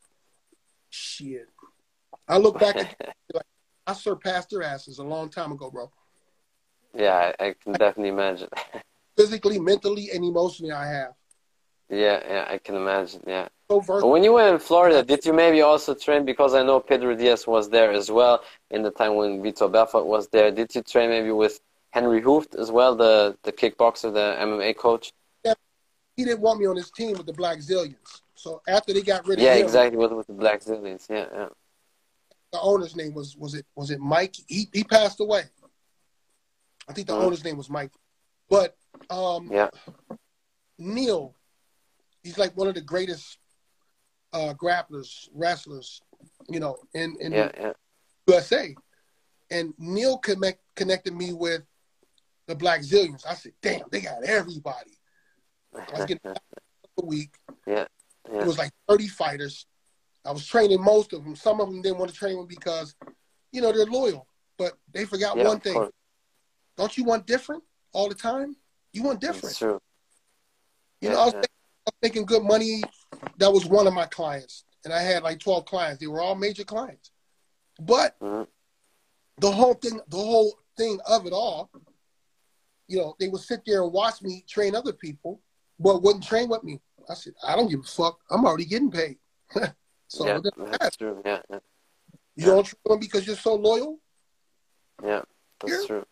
Shit, I look back at like I surpassed their asses a long time ago, bro. Yeah, I, I can definitely imagine. Physically, mentally, and emotionally, I have. Yeah, yeah, I can imagine. Yeah. When you were in Florida, did you maybe also train because I know Pedro Diaz was there as well in the time when Vitor Belfort was there? Did you train maybe with Henry Hooft as well, the the kickboxer, the MMA coach? Yeah, He didn't want me on his team with the Blackzilians. So after they got rid of Yeah, him, exactly. With with the Blackzilians. Yeah, yeah. the owner's name was was it was it Mike? He he passed away. I think the Mhm. owner's name was Mike. But um Yeah. Neil, he's like one of the greatest uh grapplers, wrestlers, you know, in in Yeah, yeah. USA. And Neil connect, connected me with the Blackzilians. I said, damn, they got everybody. I was getting a week. Yeah, yeah. It was like 30 fighters. I was training most of them. Some of them didn't want to train me because, you know, they're loyal. But they forgot Yeah, one thing. course. Don't you want different all the time? You want It's different. true. You Yeah, know, I was, yeah. Making, making good money. That was one of my clients. And I had like 12 clients. They were all major clients. But Mhm. the whole thing, the whole thing of it all, you know, they would sit there and watch me train other people, but wouldn't train with me. I said, I don't give a fuck. I'm already getting paid. so yeah, it doesn't matter. that's true. Yeah, yeah, you don't train because you're so loyal. yeah. That's Yeah. true.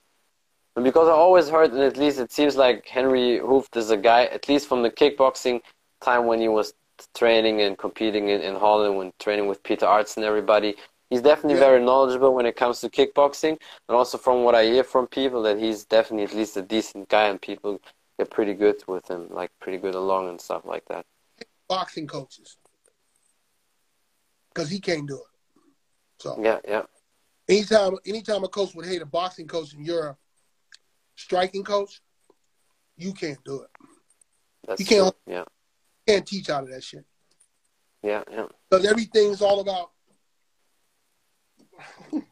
And because I always heard, and at least it seems like Henry Hooft is a guy, at least from the kickboxing time when he was training and competing in, in Holland, when training with Peter Aerts and everybody. He's definitely Yeah. very knowledgeable when it comes to kickboxing, and also from what I hear from people, that he's definitely at least a decent guy, and people get pretty good with him, like pretty good along and stuff like that. Boxing coaches. Because he can't do it. So Yeah, yeah, anytime anytime a coach would hate a boxing coach in a striking coach, you can't do it. that's You can't- true. Yeah, can't teach out of that shit. yeah, yeah. Because everything's all about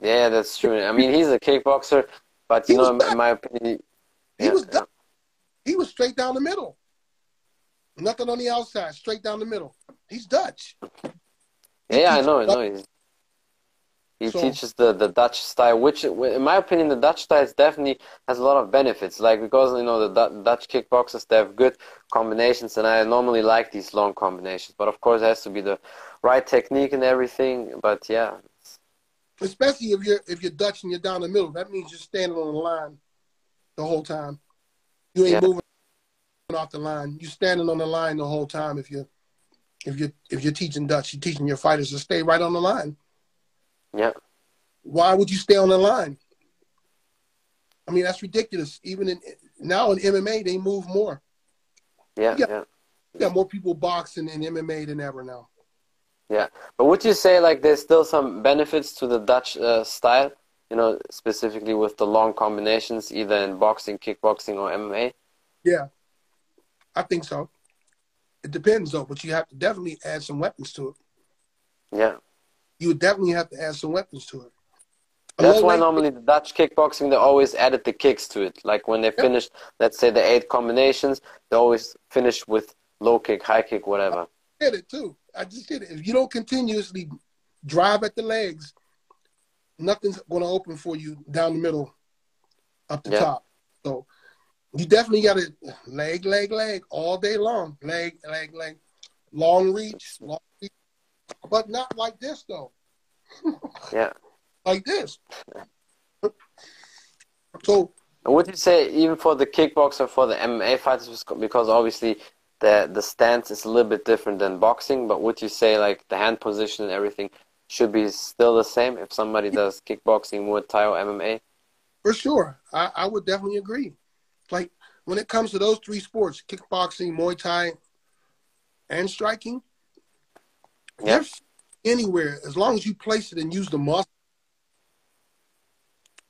Yeah, that's true. I mean, he's a kickboxer, but you He know, in, my opinion, he yeah, was yeah. he was straight down the middle. Nothing on the outside, straight down the middle. He's Dutch. Yeah, yeah, I know, I know. He's, he So- teaches the, the Dutch style, which, in my opinion, the Dutch style is definitely has a lot of benefits. Like because you know the Du- Dutch kickboxers, they have good combinations, and I normally like these long combinations. But of course, it has to be the right technique and everything. But yeah, Especially if you're if you're Dutch and you're down the middle. That means you're standing on the line the whole time. You ain't Yeah. moving off the line. You're standing on the line the whole time if you if you if you're teaching Dutch, you're teaching your fighters to stay right on the line. Yeah, Why would you stay on the line? I mean, that's ridiculous. Even in now in MMA, they move more. yeah, Yeah. yeah. You got more people boxing in MMA than ever now. Yeah, but would you say like there's still some benefits to the Dutch uh, style? You know, specifically with the long combinations, either in boxing, kickboxing, or MMA. Yeah, I think so. It depends though, but you have to definitely add some weapons to it. Yeah, You would definitely have to add some weapons to it. A that's why normally the Dutch kickboxing they always added the kicks to it. Like when they finished, let's say the eight combinations, they always finish with low kick, high kick, whatever. did it too. I just did it. If you don't continuously drive at the legs, nothing's going to open for you down the middle, up the Yeah. top. So you definitely got to leg, leg, leg all day long. Leg, leg, leg. Long reach, long reach. But not like this though. Yeah. Like this. So And would you say even for the kickboxer, for the MMA fighters, because obviously the the stance is a little bit different than boxing, but would you say like the hand position and everything should be still the same if somebody does kickboxing, Muay Thai, or MMA? For sure. I, I would definitely agree. Like when it comes to those three sports, kickboxing, Muay Thai, and striking, They're anywhere as long as you place it and use the muscle.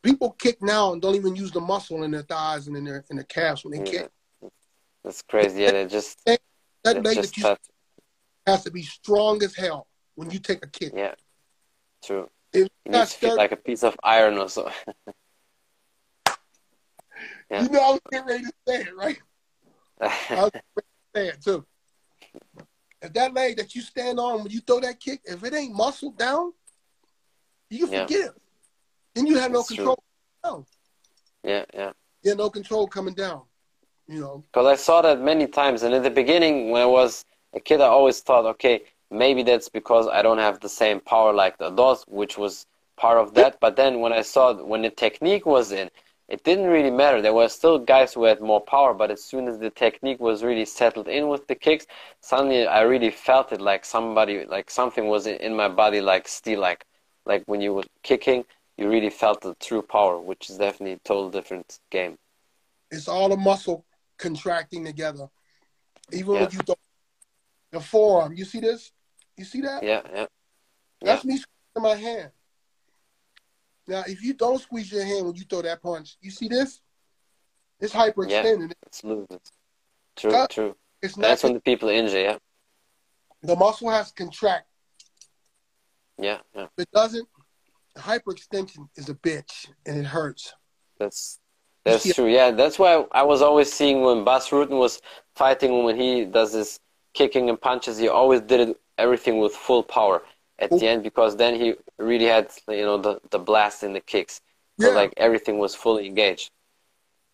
People kick now and don't even use the muscle in their thighs and in their in their calves when they Yeah. kick. That's crazy. Yeah, they just That leg just that you has to be strong as hell when you take a kick. Yeah, true. If You need to feel like a piece of iron or so. Yeah. you know I was getting ready to say it, right? I was getting ready to say it too. If that leg that you stand on when you throw that kick, if it ain't muscled down, you can Yeah. forget it. Then you have no That's control. Down. Yeah, yeah. You have no control coming down. You know, Because I saw that many times, and in the beginning, when I was a kid, I always thought, okay, maybe that's because I don't have the same power like the adults, which was part of that. But then when I saw when the technique was in, it didn't really matter. There were still guys who had more power, but as soon as the technique was really settled in with the kicks, suddenly I really felt it like somebody, like something was in- in my body, like steel, like like when you were kicking, you really felt the true power, which is definitely a total different game. it's all the muscle contracting together. Even Yeah. when you throw the forearm, you see this? You see that? Yeah, yeah, That's me squeezing my hand. Now, if you don't squeeze your hand when you throw that punch, you see this? It's hyperextended. it's loose. True, Uh, true. It's not That's when the people injure. Yeah, the muscle has to contract. yeah, yeah. If it doesn't, hyperextension is a bitch and it hurts. That's that's Yeah. true. Yeah, that's why I was always seeing when Bas Rutten was fighting when he does his kicking and punches, he always did it everything with full power at the end because then he really had you know the the blast in the kicks. So Yeah, like everything was fully engaged.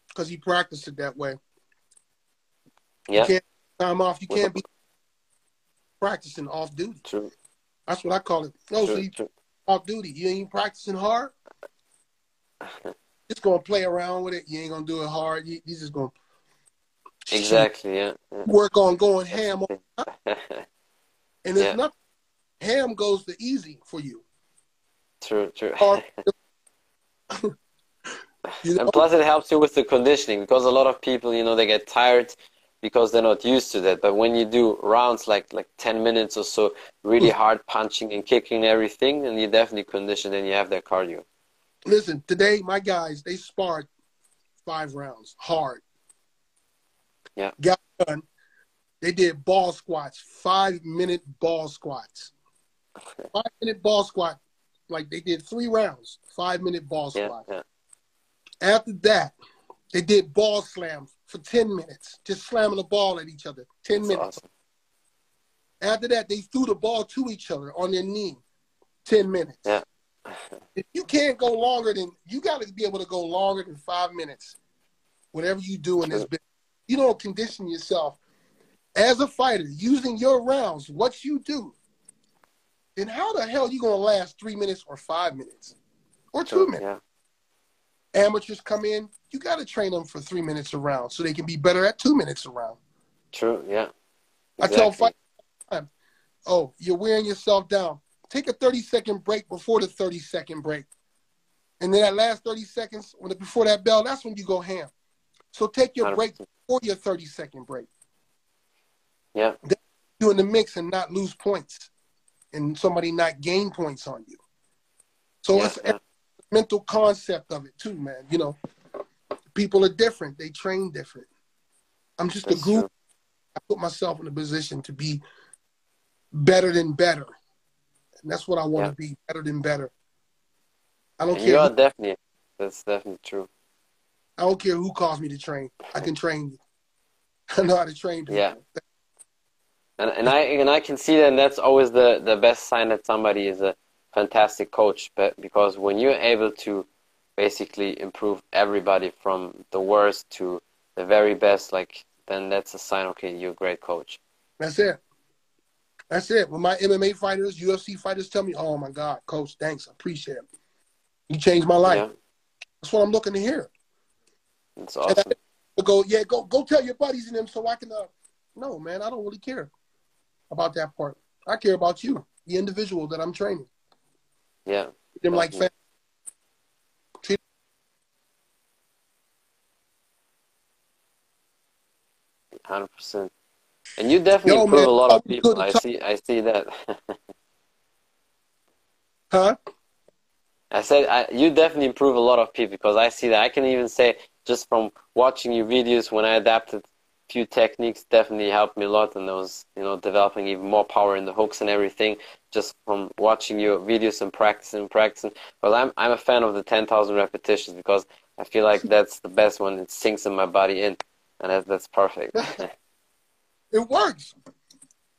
because he practiced it that way. Yeah, You can't time off. You can't be practicing off duty. true, That's what I call it. No, so you true. off duty. You ain't practicing hard. Just gonna play around with it. You ain't gonna do it hard. You, you just gonna Exactly. Yeah. yeah. work on going ham. on- And it's Yeah. not ham goes the easy for you. true, true. Hard, you know, And plus, it helps you with the conditioning because a lot of people, you know, they get tired because they're not used to that. But when you do rounds like like ten minutes or so, really hmm. hard punching and kicking and everything, then you definitely condition and you have that cardio. listen. Today, my guys they sparred five rounds hard. Yeah. Got done. They did ball squats, five minute ball squats. Five minute ball squat. Like they did three rounds, five minute ball Yeah, squat. yeah, After that, they did ball slams for 10 minutes, just slamming the ball at each other. 10 that's minutes. awesome. After that, they threw the ball to each other on their knee. 10 minutes. Yeah. If you can't go longer than, you got to be able to go longer than five minutes, whatever you do in this business. You don't condition yourself as a fighter using your rounds, what you do, then how the hell are you going to last three minutes or five minutes or two True, minutes? yeah, amateurs come in, you got to train them for three minutes around so they can be better at two minutes around. true, yeah. I tell Exactly. fighters time, oh, you're wearing yourself down. Take a 30 second break before the 30 second break. And then that last 30 seconds, when before that bell, that's when you go ham. So take your break 100%. before your 30 second break. Yeah, Do in the mix and not lose points and somebody not gain points on you. So yeah, it's yeah. mental concept of it too, man. You know, people are different. They train different. I'm just That's a group. true. I put myself in a position to be better than better. And that's what I want Yeah. to be, better than better. I don't And care you are who, definitely that's definitely true. I don't care who calls me to train. I can train you. I know how to train people. Yeah. And and I and I can see that and that's always the, the best sign that somebody is a fantastic coach but because when you're able to basically improve everybody from the worst to the very best like then that's a sign okay you're a great coach. That's it. That's it. When my MMA fighters, UFC fighters tell me, oh my God, coach, thanks. I appreciate it. You changed my life. Yeah. That's what I'm looking to hear. It's awesome. Go, yeah, go go tell your buddies and them so I can uh no man, I don't really care about that part. I care about you, the individual that I'm training. Yeah. Treat them like family. Treat Hundred percent. And you definitely Yo, improve man, a lot of people. I see I see that. huh? I said I, you definitely improve a lot of people because I see that. I can even say just from watching your videos when I adapted a few techniques definitely helped me a lot and I was, you know, developing even more power in the hooks and everything just from watching your videos and practicing and practicing. Well, I'm I'm a fan of the ten thousand repetitions because I feel like that's the best one. It sinks in my body in and that, that's perfect. It works.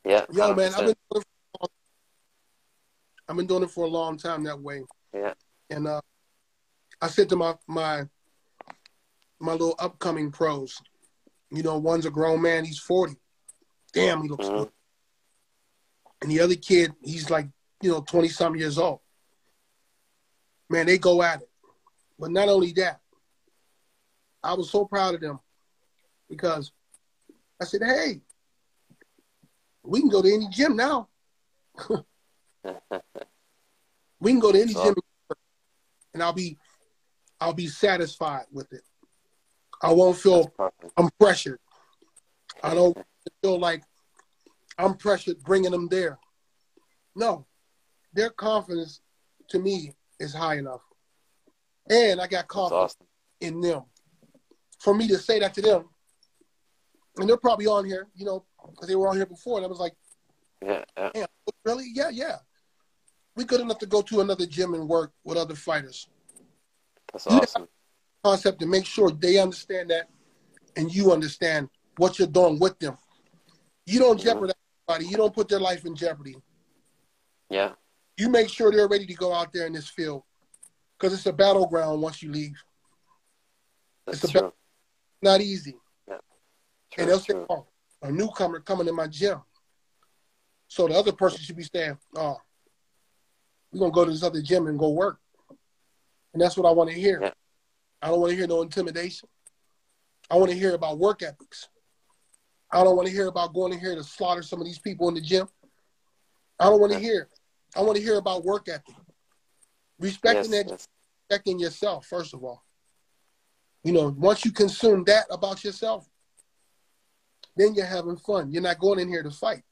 Yeah. Yo, man, I've been, doing it for, I've been doing it for a long time that way. Yeah. And uh, I said to my my my little upcoming pros, you know, one's a grown man, he's forty. Damn, he looks Mhm. good. And the other kid, he's like, you know, twenty something years old. Man, they go at it. But not only that, I was so proud of them because I said, hey, we can go to any gym now. We can go to any gym and I'll be I'll be satisfied with it. I won't feel I'm pressured. I don't feel like I'm pressured bringing them there. No, their confidence to me is high enough. And I got confidence awesome. in them. For me to say that to them, and they're probably on here, you know, because they were on here before, and I was like, Yeah. Yeah. really? Yeah, yeah. We good enough to go to another gym and work with other fighters. That's awesome. Concept to make sure they understand that and you understand what you're doing with them. You don't jeopardize anybody. You don't put their life in jeopardy. Yeah. You make sure they're ready to go out there in this field because it's a battleground once you leave. That's It's a true. Not easy. True. and they'll say, true. oh, a newcomer coming to my gym. So the other person should be saying, oh, we're going to go to this other gym and go work. And that's what I want to hear. Yeah. I don't want to hear no intimidation. I want to hear about work ethics. I don't want to hear about going in here to slaughter some of these people in the gym. I don't want to hear. I want to hear about work ethic. Respecting Yes, that, yes. respecting yourself, first of all. You know, once you consume that about yourself, then you're having fun. You're not going in here to fight.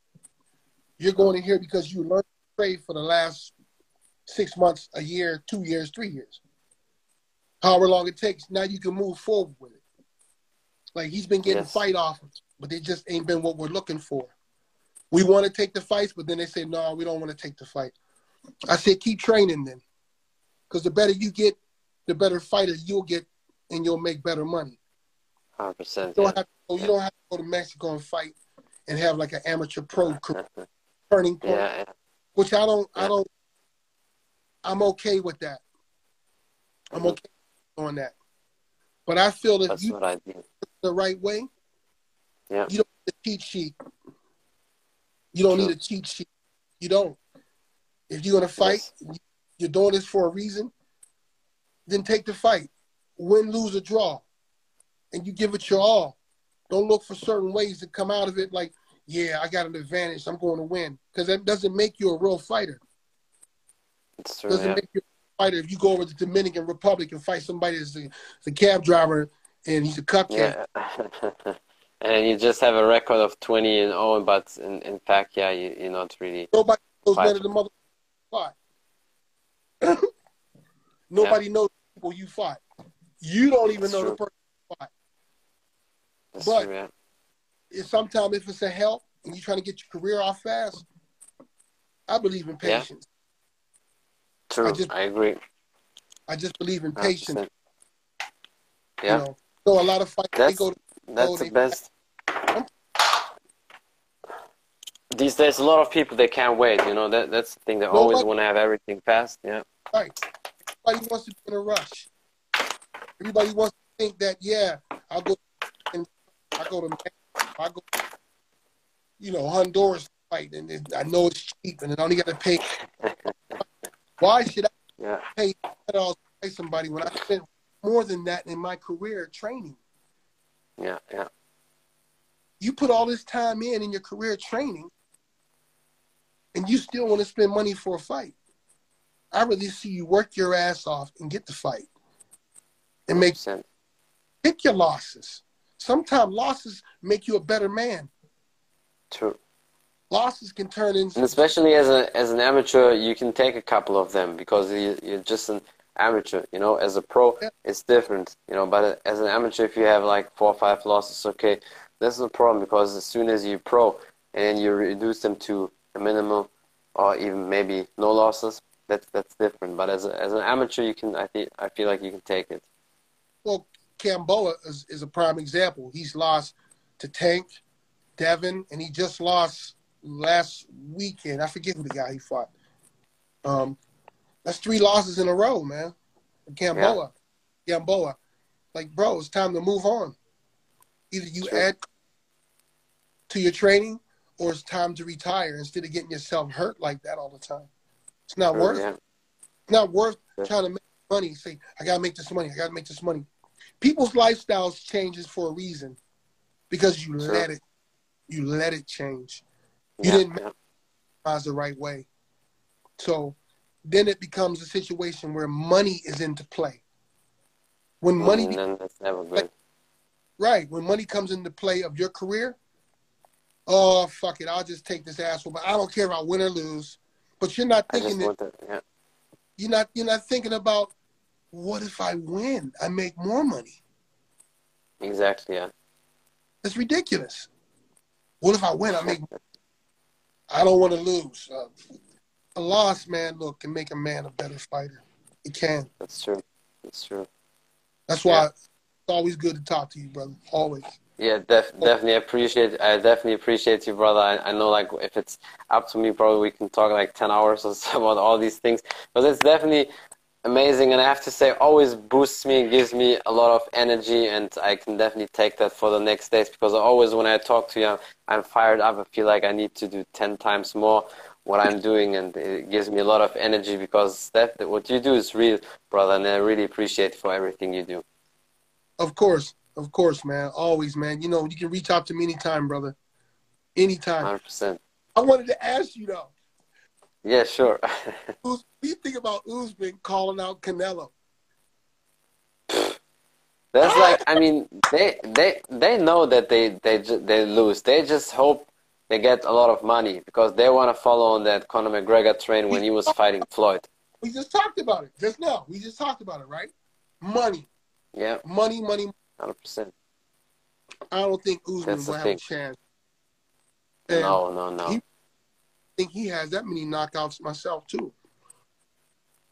You're going in here because you learned to trade for the last six months, a year, two years, three years. However long it takes, now you can move forward with it. Like he's been getting Yes. fight offers, but they just ain't been what we're looking for. We want to take the fights, but then they say, no, we don't want to take the fight. I said, keep training then. Because the better you get, the better fighter you'll get, and you'll make better money. 100%. You don't, Yeah. have to, go- you don't have to go to Mexico and fight and have like an amateur pro career turning point, yeah. yeah. which I don't, I don't, I'm okay with that. I'm Mhm. okay on that. But I feel that That's you what I the right way, Yeah. you don't need a cheat sheet. You don't True. need a cheat sheet. You don't. If you're gonna fight, you're doing this for a reason. Then take the fight, win, lose, or draw, and you give it your all. Don't look for certain ways to come out of it. Like, yeah, I got an advantage. I'm going to win because that doesn't make you a real fighter. Doesn't make you fighter if you go over to the Dominican Republic and fight somebody that's a, that's a cab driver and he's a cupcake. Yeah. and you just have a record of 20 and 0, but in, in fact, yeah, you, you're not really. Nobody knows Fight. none of the mother fought. Nobody knows the people you fought. You don't even That's know the true. person. That's But- true, yeah. If sometimes if it's a help and you're trying to get your career off fast, I believe in Yeah. patience. True. I, just- I agree. I just believe in patience. 100%. Yeah. You know, so a lot of fights they That's- go to That's the they- best. These days, a lot of people they can't wait. You know that that's the thing. They always want to have everything fast. Yeah, fight. Everybody wants to be in a rush. Everybody wants to think that yeah, I'll go and I go to Mexico, I go, you know, Honduras fight, and I know it's cheap, and I only got to pay. Why should I yeah, pay dollars pay somebody when I spent more than that in my career training? yeah, yeah. You put all this time in in your career training, and you still want to spend money for a fight. I really see you work your ass off and get the fight, and make 100%. pick your losses. Sometimes losses make you a better man. True. Losses can turn into. And especially as a as an amateur, you can take a couple of them because you, you're just an amateur. You know, as a pro, Yeah. it's different. You know, but uh, as an amateur, if you have like four or five losses, okay, that's no problem because as soon as you pro and you reduce them to a minimal or even maybe no losses, that's that's different. But as a, as an amateur, you can I think I feel like you can take it. well, Gamboa is, is a prime example. He's lost to Tank, Devin, and he just lost last weekend. I forget who the guy he fought. Um, that's three losses in a row, man. Gamboa, yeah. Gamboa. Like, bro, it's time to move on. Either you add to your training, or it's time to retire instead of getting yourself hurt like that all the time. It's not worth. Yeah. It's not worth yeah. trying to make money. Say, I gotta make this money. I gotta make this money. People's lifestyles changes for a reason, because you let it. You let it change. You yeah, didn't yeah. the right way. So then it becomes a situation where money is into play. When money, mm, that's never good. Right. When money comes into play of your career, oh fuck it, I'll just take this asshole. But I don't care if I win or lose. But you're not thinking that, yeah. you're not you're not thinking about what if I win? I make more money. Exactly. Yeah. It's ridiculous. What if I win? I make. I don't want to lose. Uh, a loss, man, look, can make a man a better fighter. It can. That's true. That's true. That's why yeah. it's always good to talk to you, brother. Always. Yeah, def- definitely appreciate. I definitely appreciate you, brother. I, I know, like, if it's up to me, probably we can talk like ten hours or so about all these things. But it's definitely amazing, and I have to say, always boosts me, gives me a lot of energy, and I can definitely take that for the next days because always when I talk to you, I'm fired up. I feel like I need to do ten times more what I'm doing, and it gives me a lot of energy because that what you do is real, brother, and I really appreciate for everything you do. Of course, of course, man. Always, man. You know, you can reach out to me anytime, brother. Anytime. Hundred percent. I wanted to ask you though. Yeah, sure. what do you think about Usman calling out Canelo? That's like, I mean, they they they know that they they they lose. They just hope they get a lot of money because they want to follow on that Conor McGregor train when he was fighting Floyd. We just talked about it just now. We just talked about it, right? Money. Yeah. Money, money. Hundred percent. I don't think Usman will have a chance. And no, no, no. He, think he has that many knockouts myself too.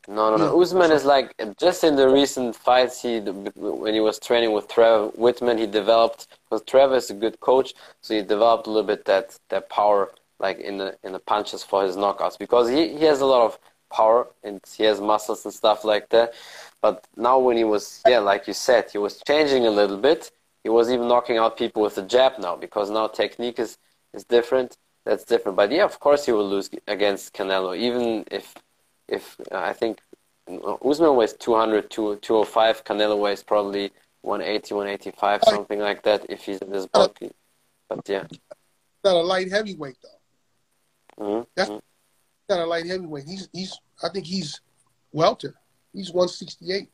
No, no, no. Usman is like just in the recent fights. He when he was training with Trevor Wittman, he developed because Trevor is a good coach, so he developed a little bit that that power, like in the in the punches for his knockouts, because he he has a lot of power and he has muscles and stuff like that. But now when he was yeah, like you said, he was changing a little bit. He was even knocking out people with the jab now because now technique is is different. That's different. But yeah, of course he will lose against Canelo, even if if uh, I think Usman weighs 200, 205. Canelo weighs probably 180, 185, something like that. If he's in this bulky, but yeah, not a light heavyweight though. Mm-hmm. That's mm-hmm. not a light heavyweight. He's he's. I think he's welter. He's 168.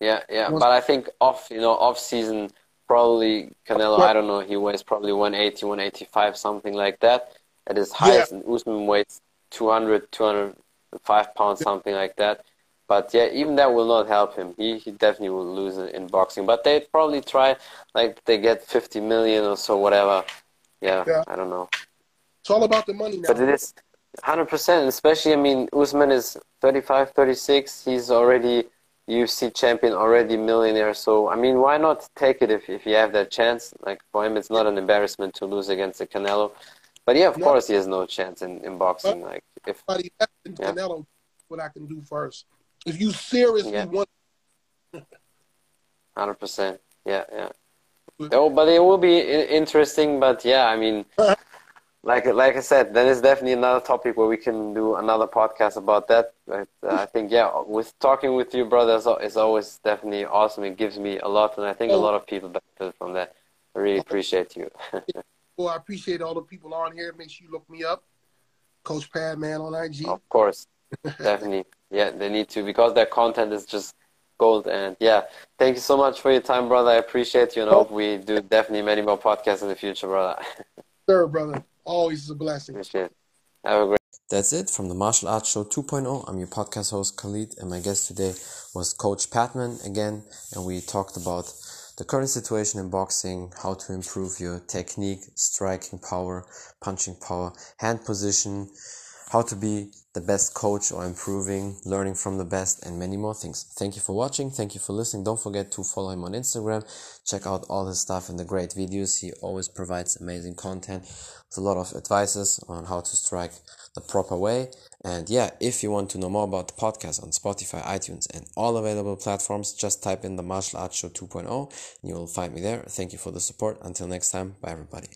Yeah, yeah, but I think off you know off season probably Canelo. I don't know. He weighs probably 180, 185, something like that. At his highest, yeah. and Usman weighs 200, 200 five pounds, something like that. But yeah, even that will not help him. He he definitely will lose in boxing. But they'd probably try like they get fifty million or so, whatever. Yeah, yeah. I don't know. It's all about the money now. But it is hundred percent. Especially, I mean, Usman is 35, 36. He's already UFC champion, already millionaire. So I mean, why not take it if if you have that chance? Like for him, it's not an embarrassment to lose against the Canelo. But yeah, of no. course, he has no chance in, in boxing. Like if yeah. Canelo, what I can do first. If you seriously yeah. want, hundred percent, yeah, yeah. Oh, but it will be interesting. But yeah, I mean, like like I said, then it's definitely another topic where we can do another podcast about that. But uh, I think yeah, with talking with you, brother, is always definitely awesome. It gives me a lot, and I think a lot of people benefit from that. I really appreciate you. well, I appreciate all the people on here. Make sure you look me up. Coach Padman on IG. Of course, definitely. Yeah, they need to because their content is just gold. And yeah, thank you so much for your time, brother. I appreciate you, and oh. hope we do definitely many more podcasts in the future, brother. sure, brother. Always a blessing. Appreciate it. Have a great. That's it from the Martial Arts Show 2.0. I'm your podcast host Khalid, and my guest today was Coach Padman again, and we talked about the current situation in boxing, how to improve your technique, striking power, punching power, hand position, how to be the best coach or improving, learning from the best, and many more things. Thank you for watching. Thank you for listening. Don't forget to follow him on Instagram. Check out all his stuff and the great videos. He always provides amazing content with a lot of advices on how to strike the proper way. And yeah, if you want to know more about the podcast on Spotify, iTunes, and all available platforms, just type in the Martial Arts Show 2.0 and you will find me there. Thank you for the support. Until next time, bye everybody.